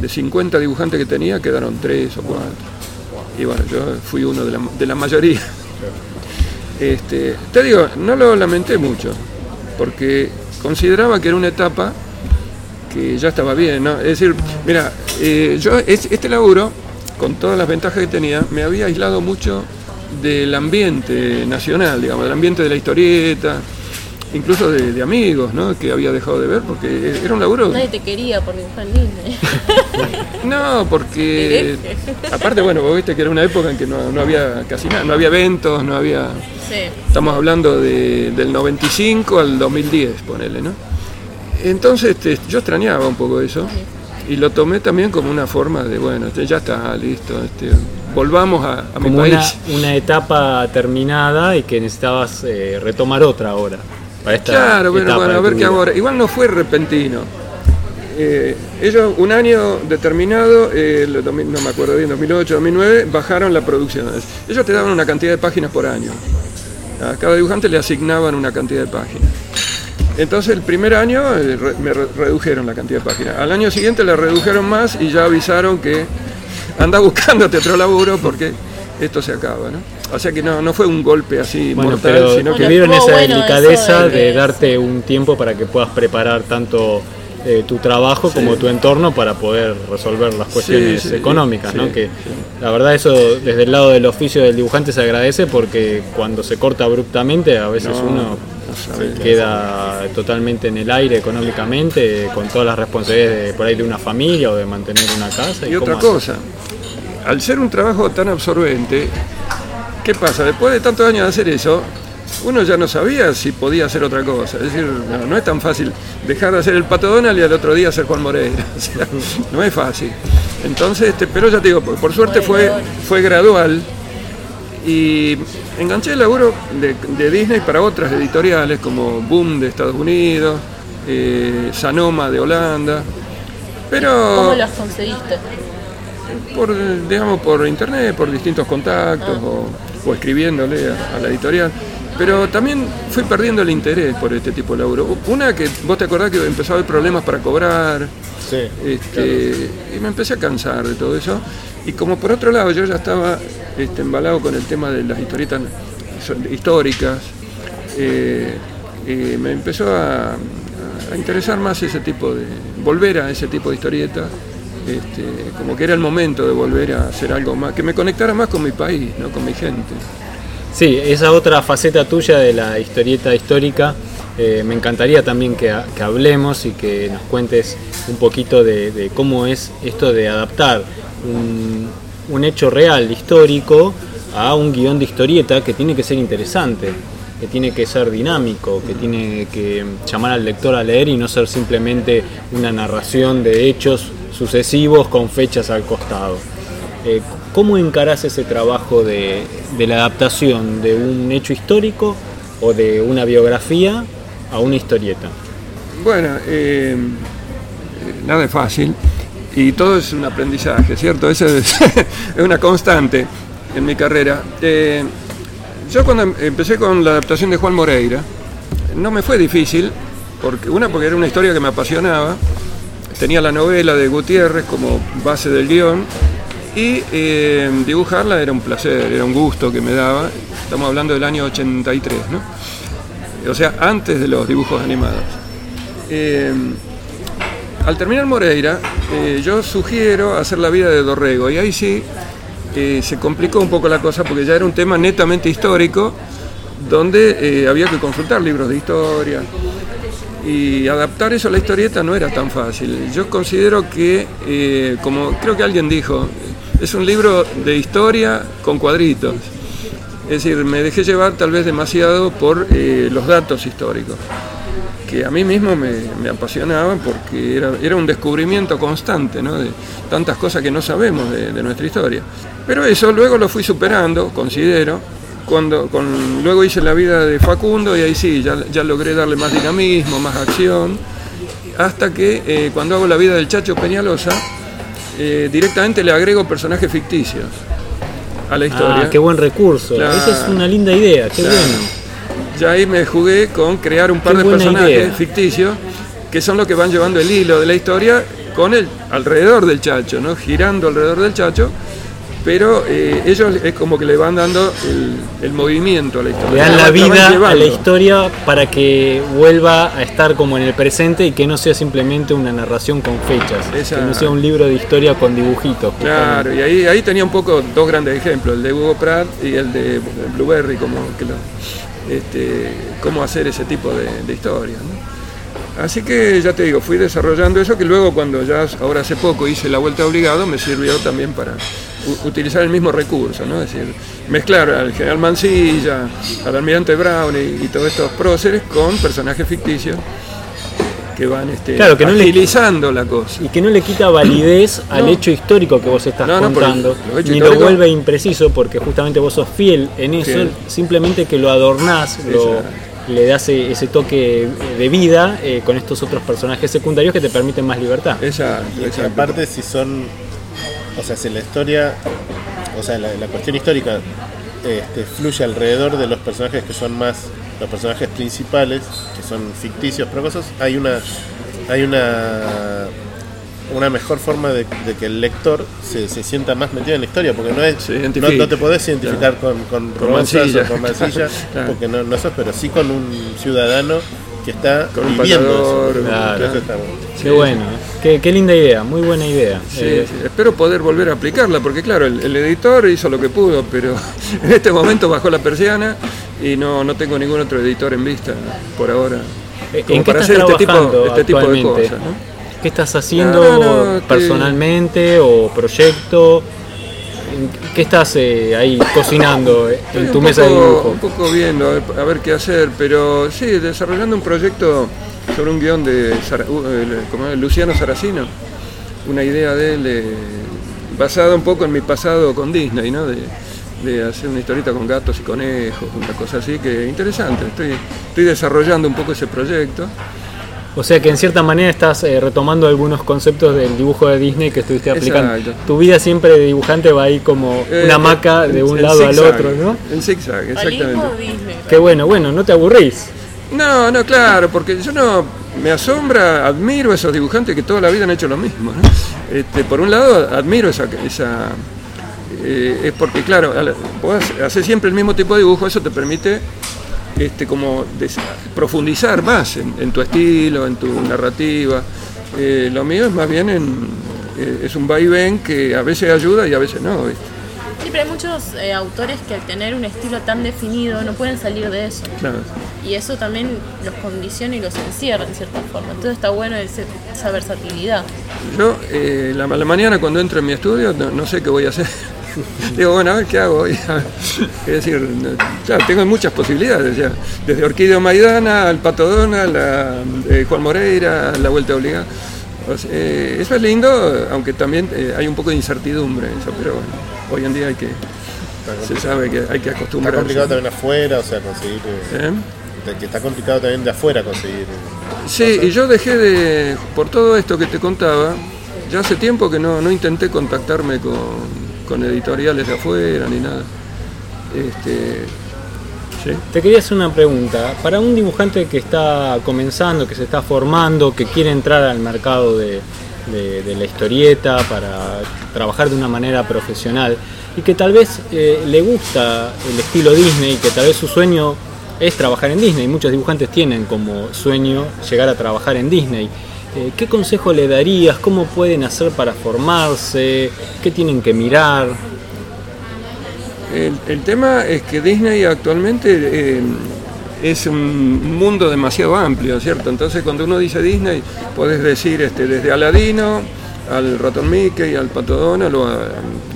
De 50 dibujantes que tenía, quedaron 3 o 4. Y bueno, yo fui uno de la, de la mayoría. Este, te digo, no lo lamenté mucho, porque consideraba que era una etapa que ya estaba bien, ¿no? Es decir, mira, eh, yo es- este laburo, con todas las ventajas que tenía, me había aislado mucho del ambiente nacional, digamos, del ambiente de la historieta, incluso de, de amigos, ¿no? Que había dejado de ver, porque era un laburo... Nadie te quería por dibujar en Disney. No, porque aparte, bueno, vos viste que era una época en que no, no había casi nada, no había eventos, no había... sí. Estamos hablando de- del 95 al 2010, ponele, ¿no? Entonces este, yo extrañaba un poco eso y lo tomé también como una forma de, bueno, este, ya está, listo, este, volvamos a, a mi Como país. una etapa terminada y que necesitabas eh, retomar otra ahora. Para esta Claro, bueno, bueno, a ver qué ahora. Igual no fue repentino. Eh, ellos, un año determinado, eh, no me acuerdo bien, 2008, 2009, bajaron la producción. Ellos te daban una cantidad de páginas por año. A cada dibujante le asignaban una cantidad de páginas. Entonces el primer año eh, re- me re- redujeron la cantidad de páginas. Al año siguiente le redujeron más y ya avisaron que anda buscándote otro laburo porque esto se acaba, ¿no? O sea que no, no fue un golpe así Bueno, mortal, pero sino que... tuvieron estuvo esa bueno delicadeza eso de de, que- darte un tiempo para que puedas preparar tanto eh, tu trabajo como tu entorno para poder resolver las cuestiones sí, económicas, sí, ¿no? sí. Que la verdad eso desde el lado del oficio del dibujante se agradece porque cuando se corta abruptamente a veces No, uno queda totalmente en el aire económicamente con todas las responsabilidades de, por ahí de una familia o de mantener una casa. Y otra cosa, al ser un trabajo tan absorbente, ¿qué pasa? Después de tantos años de hacer eso, uno ya no sabía si podía hacer otra cosa. Es decir, no, no es tan fácil dejar de hacer el Pato Donald y al otro día hacer Juan Moreira. O sea, no es fácil. Entonces, este, pero ya te digo, por, por suerte fue, fue gradual y enganché el laburo de, de Disney para otras editoriales como Boom de Estados Unidos, eh, Sanoma de Holanda. Pero ¿Cómo las conseguiste? por, digamos, por internet, por distintos contactos o, o escribiéndole a, a la editorial. Pero también fui perdiendo el interés por este tipo de laburo. Una que vos te acordás que empezó a haber problemas para cobrar, Sí. este, y me empecé a cansar de todo eso. Y como por otro lado yo ya estaba este, embalado con el tema de las historietas históricas, eh, eh, me empezó a, interesar más ese tipo de, volver a ese tipo de historietas, este, como que era el momento de volver a hacer algo más, que me conectara más con mi país, ¿no? con mi gente. Sí, esa otra faceta tuya de la historieta histórica, eh, me encantaría también que hablemos y que nos cuentes un poquito de, de cómo es esto de adaptar un, un hecho real, histórico, a un guion de historieta que tiene que ser interesante, que tiene que ser dinámico, que tiene que llamar al lector a leer y no ser simplemente una narración de hechos sucesivos con fechas al costado. Eh, ¿Cómo encarás ese trabajo de, la adaptación de un hecho histórico o de una biografía a una historieta? Bueno, eh, nada es fácil y todo es un aprendizaje, ¿cierto? Eso es, una constante en mi carrera. Eh, yo cuando em- empecé con la adaptación de Juan Moreira, no me fue difícil, porque una porque era una historia que me apasionaba, tenía la novela de Gutiérrez como base del guion, y eh, dibujarla era un placer, era un gusto que me daba. Estamos hablando del año 83, ¿no? O sea, antes de los dibujos animados. Eh, al terminar Moreira, eh, yo sugiero hacer la vida de Dorrego, y ahí sí eh, se complicó un poco la cosa porque ya era un tema netamente histórico, donde eh, había que consultar libros de historia, y adaptar eso a la historieta no era tan fácil. Yo considero que, como creo que alguien dijo, es un libro de historia con cuadritos. Es decir, me dejé llevar tal vez demasiado por los datos históricos, que a mí mismo me, me apasionaban porque era, era un descubrimiento constante ¿no? de tantas cosas que no sabemos de, de nuestra historia. Pero eso luego lo fui superando, considero, cuando con, luego hice la vida de Facundo y ahí sí, ya, ya logré darle más dinamismo, más acción, hasta que eh, cuando hago la vida del Chacho Peñalosa, eh, directamente le agrego personajes ficticios a la historia. Ah, qué buen recurso. Esa es una linda idea, qué bueno. Ya ahí me jugué con crear un par Qué de personajes idea. ficticios que son los que van llevando el hilo de la historia con el alrededor del Chacho, ¿no? Girando alrededor del Chacho, pero eh, ellos es como que le van dando el, el movimiento a la historia. Le dan la vida a la historia para que vuelva a estar como en el presente y que no sea simplemente una narración con fechas. Esa- Que no sea un libro de historia con dibujitos. Claro, y ahí, ahí tenía un poco dos grandes ejemplos, el de Hugo Pratt y el de Blueberry, como que lo- este, cómo hacer ese tipo de, de historias. Así que ya te digo, fui desarrollando eso que luego cuando ya ahora hace poco hice la vuelta obligado me sirvió también para utilizar el mismo recurso, ¿no? es decir, mezclar al general Mansilla, al almirante Brown y todos estos próceres con personajes ficticios que van este, Claro, que no le- la cosa. Y que no le quita validez al No. hecho histórico que vos estás No, no, porque contando, ni lo vuelve impreciso porque justamente vos sos fiel en eso, Fiel. simplemente que lo adornás, lo- le das e- ese toque de vida eh, con estos otros personajes secundarios que te permiten más libertad. Exacto, Y aparte si son, o sea, si la historia, o sea, la, la cuestión histórica este, fluye alrededor de los personajes que son más, los personajes principales, que son ficticios, pero cosas, hay una, hay una, una mejor forma de, de que el lector se, se sienta más metido en la historia, porque no es, no, te podés identificar con, con Con Rosas Mansilla. o con Mansilla, Claro. porque no, no sos, pero sí con un ciudadano que está Con un viviendo eso. claro. Eso está bueno. Qué bueno, ¿eh? Qué, qué linda idea, muy buena idea. Sí, Eh, sí, espero poder volver a aplicarla, porque claro, el, el editor hizo lo que pudo, pero en este momento bajó la persiana y no, no tengo ningún otro editor en vista por ahora. ¿En Como qué para estás hacer este tipo, este tipo de cosas. ¿no? ¿Qué estás haciendo No, no, no, que- personalmente o proyecto? ¿Qué estás eh, ahí cocinando eh, en tu mesa de dibujo? Un poco viendo a ver, a ver qué hacer, pero sí, desarrollando un proyecto sobre un guion de Sara- uh, el- ¿cómo es? Luciano Saracino, una idea de él eh, basada un poco en mi pasado con Disney, ¿no? De, de hacer una historieta con gatos y conejos, una cosa así que interesante. Estoy, estoy desarrollando un poco ese proyecto. O sea que en cierta manera estás eh, retomando algunos conceptos del dibujo de Disney que estuviste aplicando. Exacto. Tu vida siempre de dibujante va ahí como Eh, una hamaca en- de un en lado al otro, ¿no? En zigzag, exactamente. Disney. Qué bueno, bueno, no te aburrís. No, no, claro, porque yo no me asombra, admiro a esos dibujantes que toda la vida han hecho lo mismo. ¿no? Este, por un lado, admiro esa, esa eh, es porque claro, vos haces siempre el mismo tipo de dibujo, eso te permite este, como profundizar más en, en tu estilo, en tu narrativa. Eh, lo mío es más bien en, eh, es un vaivén que a veces ayuda y a veces no. Sí, pero hay muchos eh, autores que al tener un estilo tan definido no pueden salir de eso. Claro. Y eso también los condiciona y los encierra en cierta forma. Entonces está bueno ese- esa versatilidad. Yo, eh, la, la mañana cuando entro en mi estudio, no, no sé qué voy a hacer. Digo, bueno, a ver qué hago hoy. Es decir, claro, tengo muchas posibilidades ya. Desde Orquídea Maidana, al Pato Donald, a eh, Juan Moreira, la Vuelta Obligada. O sea, eh, eso es lindo, aunque también eh, hay un poco de incertidumbre en eso, pero bueno, hoy en día hay que, se sabe que hay que Está acostumbrarse. complicado también afuera, o sea, conseguir. eh, ¿Eh? que está complicado también de afuera conseguir. Sí, y yo dejé de, por todo esto que te contaba, ya hace tiempo que no, no intenté contactarme con, con editoriales de afuera ni nada. Este, sí. Te quería hacer una pregunta. Para un dibujante que está comenzando, que se está formando, que quiere entrar al mercado de, de- la historieta para trabajar de una manera profesional y que tal vez eh, le gusta el estilo Disney, que tal vez su sueño es trabajar en Disney. Muchos dibujantes tienen como sueño llegar a trabajar en Disney. Eh, ¿Qué consejo le darías? ¿Cómo pueden hacer para formarse? ¿Qué tienen que mirar? El, el tema es que Disney actualmente eh, es un mundo demasiado amplio, ¿cierto? Entonces cuando uno dice Disney, puedes decir este, desde Aladino al Ratón Mickey, al Pato Donald, o a,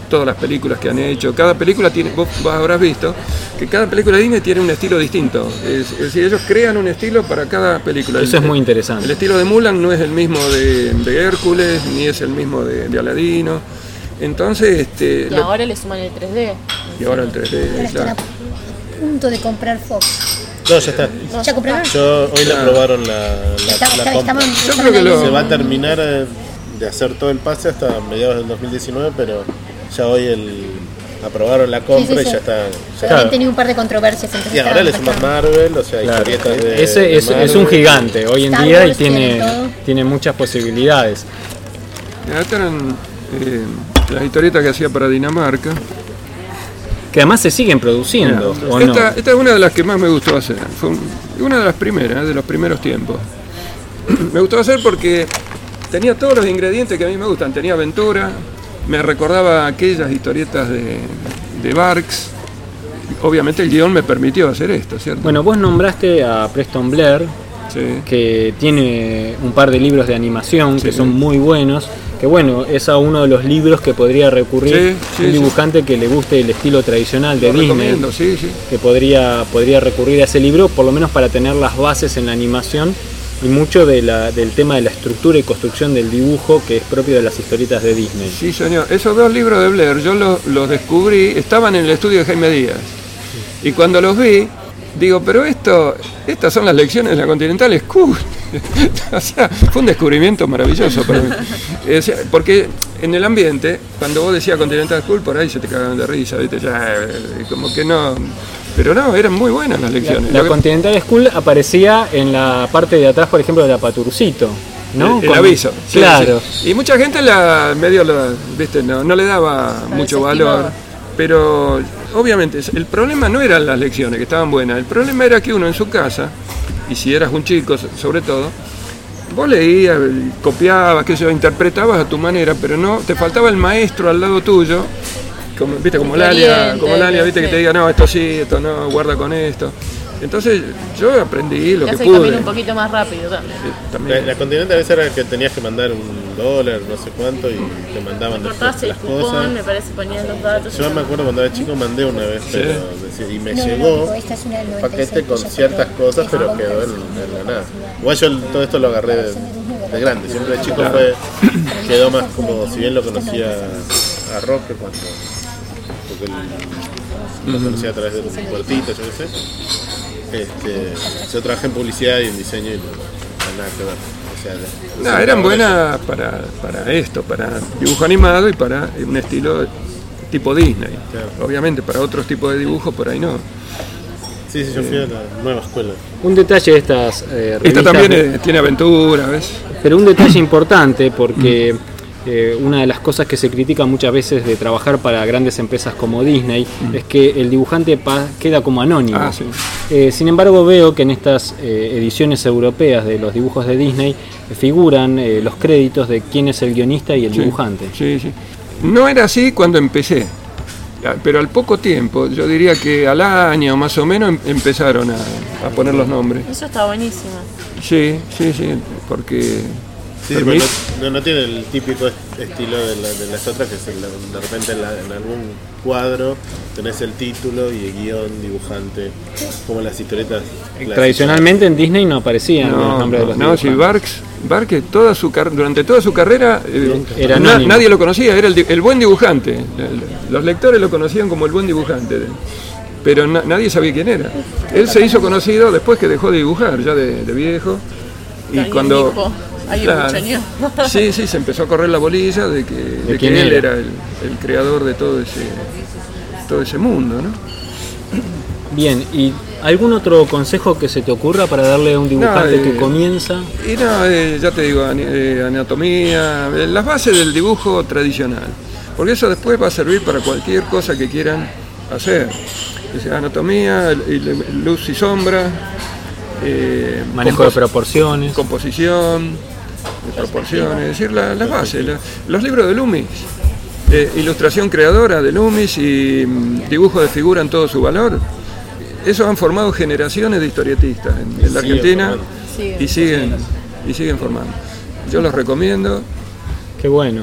todas las películas que han hecho. Cada película tiene, vos, vos habrás visto, que cada película de Disney tiene un estilo distinto. Es, es decir, ellos crean un estilo para cada película. Eso es muy interesante. El estilo de Mulan no es el mismo de, de Hércules, ni es el mismo de, de Aladino. Entonces, este, Y lo- ahora le suman el 3D. y ahora el 3D, Ahora están claro. a punto de comprar Fox. No, ya está. ¿Ya compraron? Yo hoy le aprobaron la, la, Está- la está- compra. Yo creo que lo- Se va a terminar eh, de hacer todo el pase hasta mediados del 2019, pero ya hoy el, aprobaron la compra Sí, sí, y ya está. ya- Claro. Tenido un par de controversias. Y ahora le bastante- Marvel, o sea, Claro. historietas de. Ese de es, es un gigante hoy en Star día y Wars tiene, tiene muchas posibilidades. Estas eran eh, las historietas que hacía para Dinamarca. Que además se siguen produciendo, esta, esta es una de las que más me gustó hacer. Fue un- una de las primeras, de los primeros tiempos. me gustó hacer porque tenía todos los ingredientes que a mí me gustan. Tenía aventura, me recordaba aquellas historietas de, de Barks. Obviamente el guion me permitió hacer esto, ¿cierto? Bueno, vos nombraste a Preston Blair, Sí. que tiene un par de libros de animación que son muy buenos. Que bueno, es a uno de los libros que podría recurrir Sí, sí, un sí. dibujante que le guste el estilo tradicional de Lo Disney. que podría, podría recurrir a ese libro, por lo menos para tener las bases en la animación y mucho de la- del tema de la estructura y construcción del dibujo que es propio de las historietas de Disney. Sí, señor. Esos dos libros de Blair, yo los, los descubrí, estaban en el estudio de Jaime Díaz. Y cuando los vi, digo, pero esto, estas son las lecciones de la Continental School. o sea, fue un descubrimiento maravilloso para mí. O sea, porque en el ambiente, cuando vos decías Continental School, por ahí se te cagaban de risa, ¿viste? Ya, eh, como que no. Pero no, eran muy buenas las lecciones. La que- Continental School aparecía en la parte de atrás, por ejemplo, de la Paturcito, ¿no? El, aviso. sí, claro. sí. Y mucha gente la medio la, viste, no, no le daba mucho valor. Pero obviamente el problema no eran las lecciones que estaban buenas, el problema era que uno en su casa, y si eras un chico so- sobre todo, vos leías, copiabas, que yo interpretabas a tu manera, pero no, te faltaba el maestro al lado tuyo, como, viste, como Lalia, como Lalia, viste, que te diga, no, esto sí, esto no, guarda con esto. Entonces yo aprendí lo Te que pude. un poquito más rápido también. Eh, La, también. la Continental a veces era que tenías que mandar un dólar, no sé cuánto, y te mandaban después Cortabas el las cupón, cosas. me parece, ponías los datos. Yo me acuerdo cuando era chico mandé una vez, pero y me No, llegó digo, esta es una del un 96, paquete con ciertas cosas, pero quedó en, la nada. Igual yo todo esto lo agarré de, de grande, siempre de chico fue, quedó más como, si bien lo conocía a Roque cuando, porque él lo conocía a través de un puertito, yo qué sé. Este, yo trabajé en publicidad y en diseño y no, no nada que ver. Sea, No, eran buenas para, para esto, para dibujo animado y para un estilo tipo Disney. Claro. Obviamente para otros tipos de dibujos por ahí no. Sí, sí, yo fui a la nueva escuela. Un detalle de estas eh, Esta revistas, también eh, tiene aventura, ¿ves? pero un detalle importante porque eh, una de las cosas que se critica muchas veces de trabajar para grandes empresas como Disney es que el dibujante queda como anónimo. Ah, sí. Eh, sin embargo, veo que en estas eh, ediciones europeas de los dibujos de Disney eh, figuran eh, los créditos de quién es el guionista y el Sí, dibujante. Sí, sí. No era así cuando empecé, pero al poco tiempo, yo diría que al año más o menos em- empezaron a, a poner los nombres. Eso está buenísimo. Sí, sí, sí, porque Sí, pero no, no- no tiene el típico est- estilo de, la- de las otras, que es el- de repente en, la- en algún cuadro tenés el título y el guion, dibujante, como las historietas. clásicas. Tradicionalmente en Disney no aparecían los No, nombres de no, los no, si dibujantes. Barks, Barks toda su car- durante toda su carrera eh, Era na- anónimo. nadie lo conocía, era el, el buen dibujante. Los lectores lo conocían como el buen dibujante, pero na- nadie sabía quién era. Él se hizo conocido después que dejó de dibujar, ya de, de viejo. Y cuando. Alguien Claro. Sí, sí, se empezó a correr la bolilla de que, de que él era? era el, el creador de todo ese, todo ese mundo, ¿no? Bien, ¿y algún otro consejo que se te ocurra para darle a un dibujante No, eh, que comienza? Y no, eh, ya te digo, eh, anatomía, eh, las bases del dibujo tradicional. Porque eso después va a servir para cualquier cosa que quieran hacer. Dice, anatomía, luz y sombra, eh, Manejo de proporciones. composición, de proporciones, es decir, la- las bases. la- los libros de Loomis, eh, ilustración creadora de Loomis y mm, dibujo de figura en todo su valor. Esos han formado generaciones de historietistas en, en la Argentina formando. Y siguen y siguen formando. Yo los recomiendo. Qué bueno.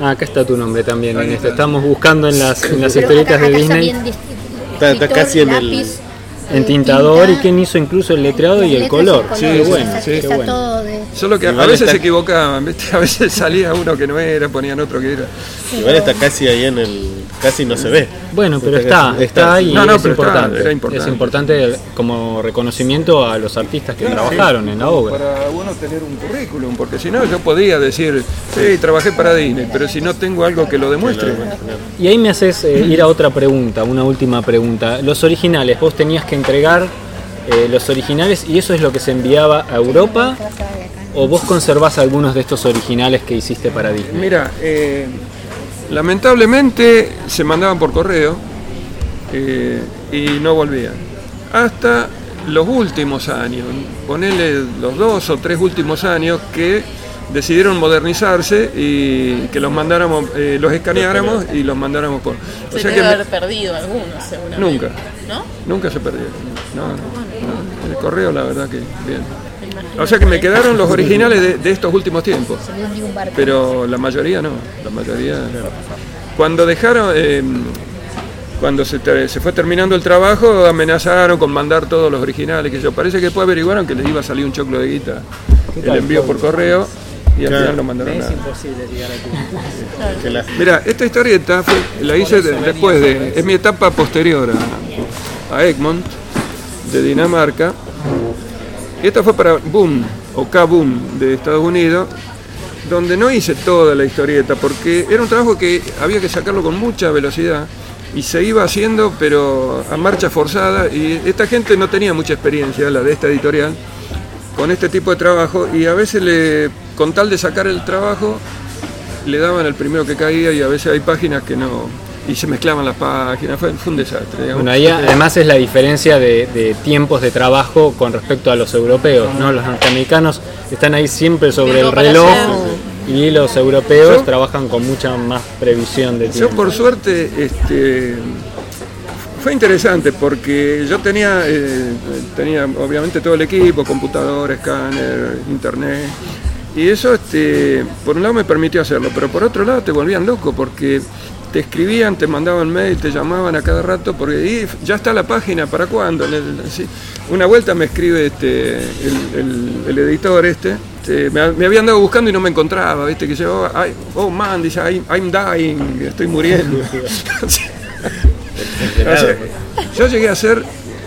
Ah, acá está tu nombre también Ahí en está. este. Estamos buscando en las, en las historietas acá- de Disney Está- está casi en el- en tintador y quién hizo incluso el letreado y el color. Sí, colores, sí, está, sí, está qué bueno. todo de... Solo que a veces está- se equivocaban, ¿viste? a veces salía uno que no era, ponían otro que era. Igual está casi ahí en el. Casi no se ve. Bueno, pero Está- está, ahí No, no, es pero importante. Es importante como reconocimiento a los artistas que trabajaron en la obra. Para uno tener un currículum, porque si no yo podía decir, sí, trabajé para Disney, pero si no tengo algo que lo demuestre. Y ahí me haces eh, ir a otra pregunta, una última pregunta. Los originales, vos tenías que entregar eh, los originales y eso es lo que se enviaba a Europa o vos conservás algunos de estos originales que hiciste para Disney. Mira, eh, lamentablemente se mandaban por correo eh, y no volvían. Hasta los últimos años, ponele los dos o tres últimos años que decidieron modernizarse y que los mandáramos, eh, los escaneáramos y los mandáramos por. Se O sea debe que me- haber perdido algunos, seguramente. Nunca. ¿No? nunca se perdieron. No, no, no. El correo, la verdad que bien. O sea que me quedaron los originales de, de estos últimos tiempos. Pero la mayoría no, la mayoría. Cuando dejaron, eh, cuando se, te- se fue terminando el trabajo, amenazaron con mandar todos los originales, que yo parece que después averiguaron que les iba a salir un choclo de guita el envío por correo y al Claro. final no mandaron nada. Que la- Mira, esta historieta fue- la hice de- después de, es mi etapa posterior a, a Egmont, de Dinamarca. Y esta fue para Boom, o K-Boom de Estados Unidos, donde no hice toda la historieta, porque era un trabajo que había que sacarlo con mucha velocidad y se iba haciendo, pero a marcha forzada, y esta gente no tenía mucha experiencia, la de esta editorial, con este tipo de trabajo, y a veces con tal de sacar el trabajo, le daban el primero que caía y a veces hay páginas que no, y se mezclaban las páginas, fue, fue un desastre. digamos. Bueno, ahí además es la diferencia de, de tiempos de trabajo con respecto a los europeos, ¿no? Los norteamericanos están ahí siempre sobre el reloj y los europeos Yo- trabajan con mucha más previsión de Yo tiempo. por suerte este, fue interesante porque yo tenía, eh, tenía obviamente todo el equipo, computador, escáner, internet, y eso este, por un lado me permitió hacerlo, pero por otro lado te volvían loco porque te escribían, te mandaban mail, te llamaban a cada rato porque "Y, ya está la página, ¿para cuándo? Sí. Una vuelta me escribe este, el, el- el editor este, este, me, me había andado buscando y no me encontraba, viste que yo, oh, I- oh man, dice, "I'm- I'm dying, estoy muriendo. O sea, yo llegué a hacer,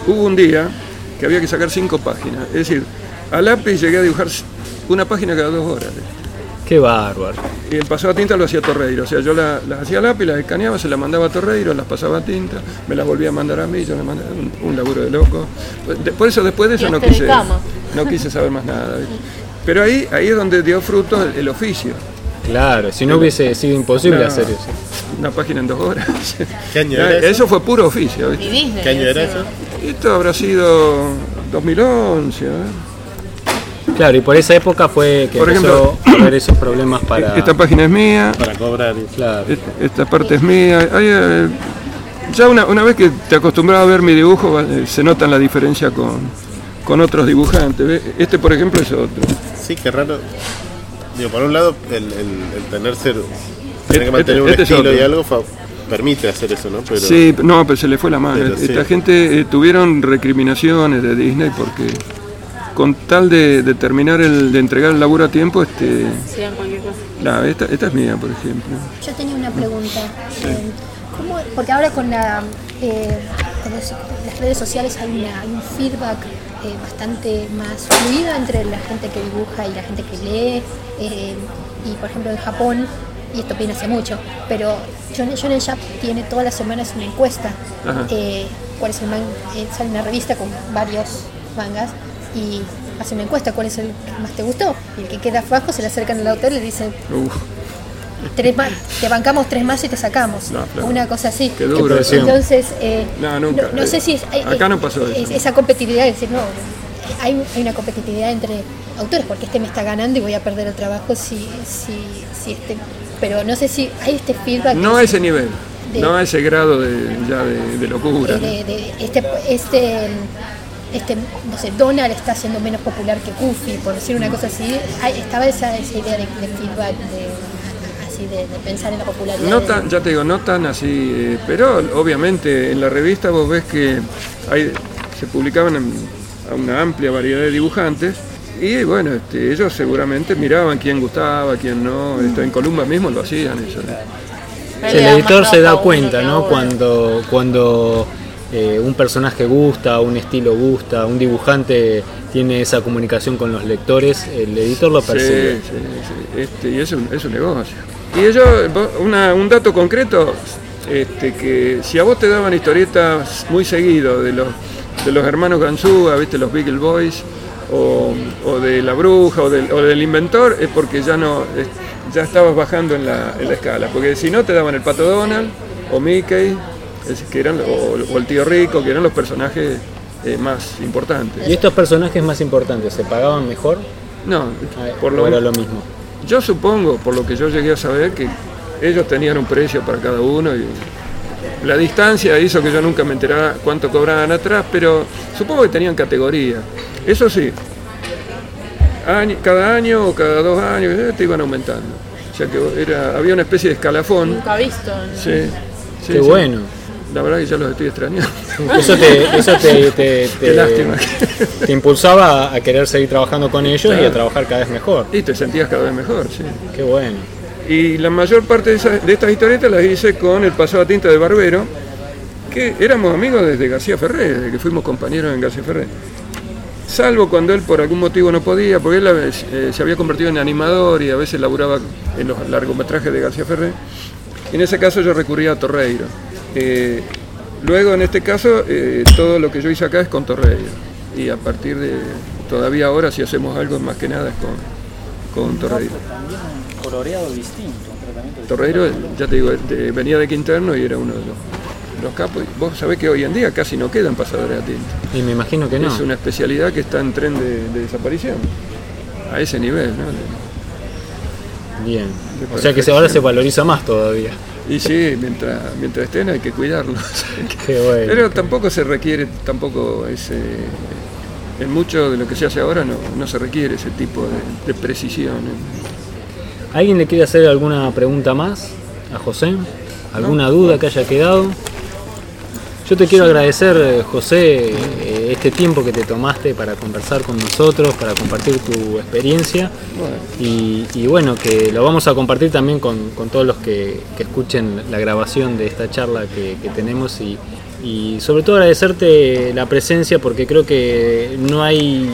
hubo un día que había que sacar cinco páginas, es decir, a lápiz llegué a dibujar una página cada dos horas. Qué bárbaro. Y el pasado a tinta lo hacía Torreiro, o sea, yo la- las hacía lápiz, las escaneaba, se las mandaba a Torreiro, las pasaba a tinta, me las volvía a mandar a mí, yo me mandaba un, un laburo de loco. De- por eso después de eso no quise, cama. no quise saber más nada. ¿viste? Pero ahí, ahí es donde dio fruto el, el oficio. Claro, si no hubiese sido imposible No. hacer eso. Una página en dos horas. ¿Qué año era eso? eso fue puro oficio. ¿viste? Y Disney. ¿Qué año era eso? Esto habrá sido 2011. a ver. Claro, y por esa época fue que Por empezó a haber esos problemas para... Esta página es mía, Para cobrar. y- Claro. et- esta parte es mía. Hay, eh, ya una, una vez que te acostumbras a ver mi dibujo, eh, se nota la diferencia con, con otros dibujantes. Este, por ejemplo, es otro. sí, qué raro. Digo, por un lado, el, el, el tener ser, tener que Este- mantener un este es estilo y otro. algo fa- permite hacer eso, ¿no? Pero, Sí, no, pero se le fue la mano. Pero sí. Esta gente eh, tuvieron recriminaciones de Disney porque con tal de, de terminar el, de entregar el laburo a tiempo, este, Hacían cualquier cosa. la- esta, esta es mía, por ejemplo. Yo tenía una pregunta. Eh, ¿cómo- porque ahora con, la, eh, con los- las redes sociales hay, una- hay un feedback eh, bastante más fluido entre la gente que dibuja y la gente que lee. eh, y por ejemplo en Japón, y esto viene hace mucho, pero Shonen, Shonen Jump tiene todas las semanas una encuesta. Eh, ¿Cuál es el man- eh, sale una revista con varios mangas y hace una encuesta, ¿cuál es el que más te gustó? Y el que queda abajo se le acercan al autor y le dicen, Uf, tres más, te bancamos tres más y te sacamos. No, claro. Una cosa así. Qué duro. presión. Entonces, eh, No, nunca. no, sé si es, hay- Acá no pasó eso. esa competitividad, es decir, no, hay, hay una competitividad entre autores, porque este me está ganando y voy a perder el trabajo si, si, si este. Pero no sé si hay este feedback. no a ese nivel, De- no a ese grado de, ya de, de locura. eh, ¿no? de, de- este, este, este, no sé, Donald está siendo menos popular que Goofy, por decir una cosa así. Estaba esa, esa idea de, de feedback, de, así de, de pensar en la popularidad. No de- tan, ya te digo, no tan así, eh, pero obviamente en la revista vos ves que hay, se publicaban en- a una amplia variedad de dibujantes y bueno, este, ellos seguramente miraban quién gustaba, quién no, esto, en Columba mismo lo hacían eso. Le el editor se da cuenta, ¿no? Cuando, cuando eh, un personaje gusta, un estilo gusta, un dibujante tiene esa comunicación con los lectores, el editor lo Sí, percibe. sí, sí, este, y es un, es un negocio. Y vos- una- un dato concreto, este, que si a vos te daban historietas muy seguido de los, de los hermanos Ganzúa, viste, los Beagle Boys, o, o de la bruja, o del, o del inventor, es porque ya no ya estabas bajando en la, en la escala. Porque si no te daban el pato Donald, o Mickey, es- que eran, o, o el tío Rico, que eran los personajes eh, más importantes. ¿Y estos personajes más importantes se pagaban mejor? No, Ah, por ¿O lo, era lo mismo? yo supongo, por lo que yo llegué a saber, que ellos tenían un precio para cada uno y la distancia hizo que yo nunca me enterara cuánto cobraban atrás, pero supongo que tenían categoría. Eso sí, año- cada año o cada dos años eh, te iban aumentando. O sea que era, había una especie de escalafón. Nunca visto. ¿no? Sí, sí, Qué sí. bueno. La verdad que ya los estoy extrañando. Eso te, eso te, te- te- lástima. te impulsaba a querer seguir trabajando con ellos y a trabajar cada vez mejor. Y te sentías cada vez mejor, sí. Qué bueno. Y la mayor parte de, esas- de estas historietas las hice con el pasado a tinta de Barbero, que éramos amigos desde García Ferré, desde que fuimos compañeros en García Ferré. Salvo cuando él por algún motivo no podía, porque él eh, se había convertido en animador y a veces laburaba en los largometrajes de García Ferré. Y en ese caso yo recurría a Torreiro. Eh, luego en este caso eh, todo lo que yo hice acá es con Torreiro. Y a partir de todavía ahora si hacemos algo más que nada es con, con Torreiro. También un coloreado distinto, un tratamiento distinto. Torreiro, ya te digo, de- venía de Quinterno y era uno de los, los capos. Vos sabés que hoy en día casi no quedan pasadores a tinta. Y me imagino que no. Es una especialidad que está en tren de, de desaparición. A ese nivel, ¿no? Bien. De O sea que ahora se valoriza más todavía. Y sí, mientras, mientras estén hay que cuidarlos. Qué bueno. Pero tampoco se requiere, tampoco ese... En mucho de lo que se hace ahora no, no se requiere ese tipo de, de precisión. ¿eh? ¿Alguien le quiere hacer alguna pregunta más a José? ¿Alguna duda que haya quedado? Yo te quiero agradecer, eh, José, este tiempo que te tomaste para conversar con nosotros, para compartir tu experiencia. Bueno, Y, y bueno, que lo vamos a compartir también con, con todos los que, que escuchen la grabación de esta charla que, que tenemos y, y sobre todo agradecerte la presencia porque creo que no hay,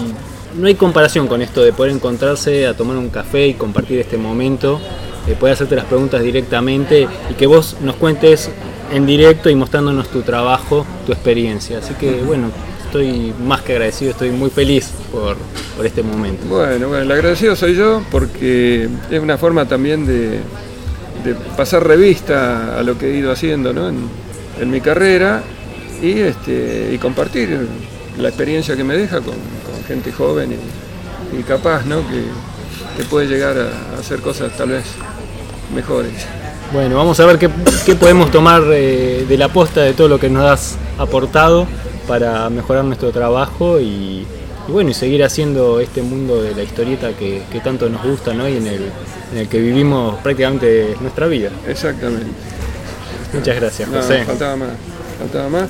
no hay comparación con esto de poder encontrarse a tomar un café y compartir este momento, de poder hacerte las preguntas directamente y que vos nos cuentes en directo y mostrándonos tu trabajo, tu experiencia. Así que bueno, estoy más que agradecido, estoy muy feliz por, por este momento. Bueno, bueno, el agradecido soy yo porque es una forma también de, de pasar revista a lo que he ido haciendo ¿no? en, en mi carrera y, este, y compartir la experiencia que me deja con, con gente joven y, y capaz, ¿no? que, que puede llegar a, a hacer cosas tal vez mejores. Bueno, vamos a ver qué, qué podemos tomar eh, de la posta de todo lo que nos has aportado para mejorar nuestro trabajo y, y bueno, y seguir haciendo este mundo de la historieta que, tanto nos gusta ¿no? y en el, en el que vivimos prácticamente nuestra vida. Exactamente. Muchas gracias, José. faltaba más, faltaba más.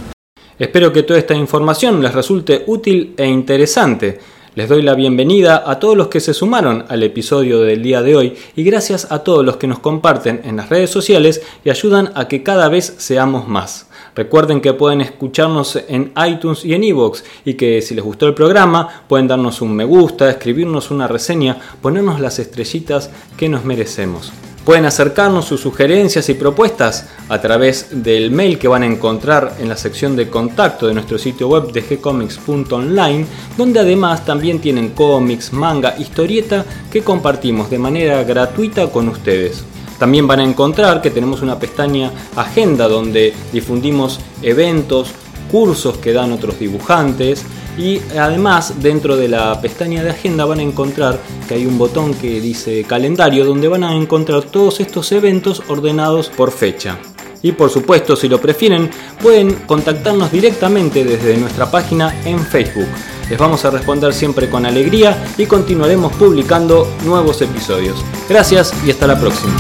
Espero que toda esta información les resulte útil e interesante. Les doy la bienvenida a todos los que se sumaron al episodio del día de hoy y gracias a todos los que nos comparten en las redes sociales y ayudan a que cada vez seamos más. Recuerden que pueden escucharnos en iTunes y en iVoox y que si les gustó el programa pueden darnos un me gusta, escribirnos una reseña, ponernos las estrellitas que nos merecemos. Pueden acercarnos sus sugerencias y propuestas a través del mail que van a encontrar en la sección de contacto de nuestro sitio web de gcomics.online, donde además también tienen cómics, manga, historieta que compartimos de manera gratuita con ustedes. También van a encontrar que tenemos una pestaña Agenda donde difundimos eventos, cursos que dan otros dibujantes y además dentro de la pestaña de agenda van a encontrar que hay un botón que dice calendario donde van a encontrar todos estos eventos ordenados por fecha. Y por supuesto, si lo prefieren, pueden contactarnos directamente desde nuestra página en Facebook. Les vamos a responder siempre con alegría y continuaremos publicando nuevos episodios. Gracias y hasta la próxima.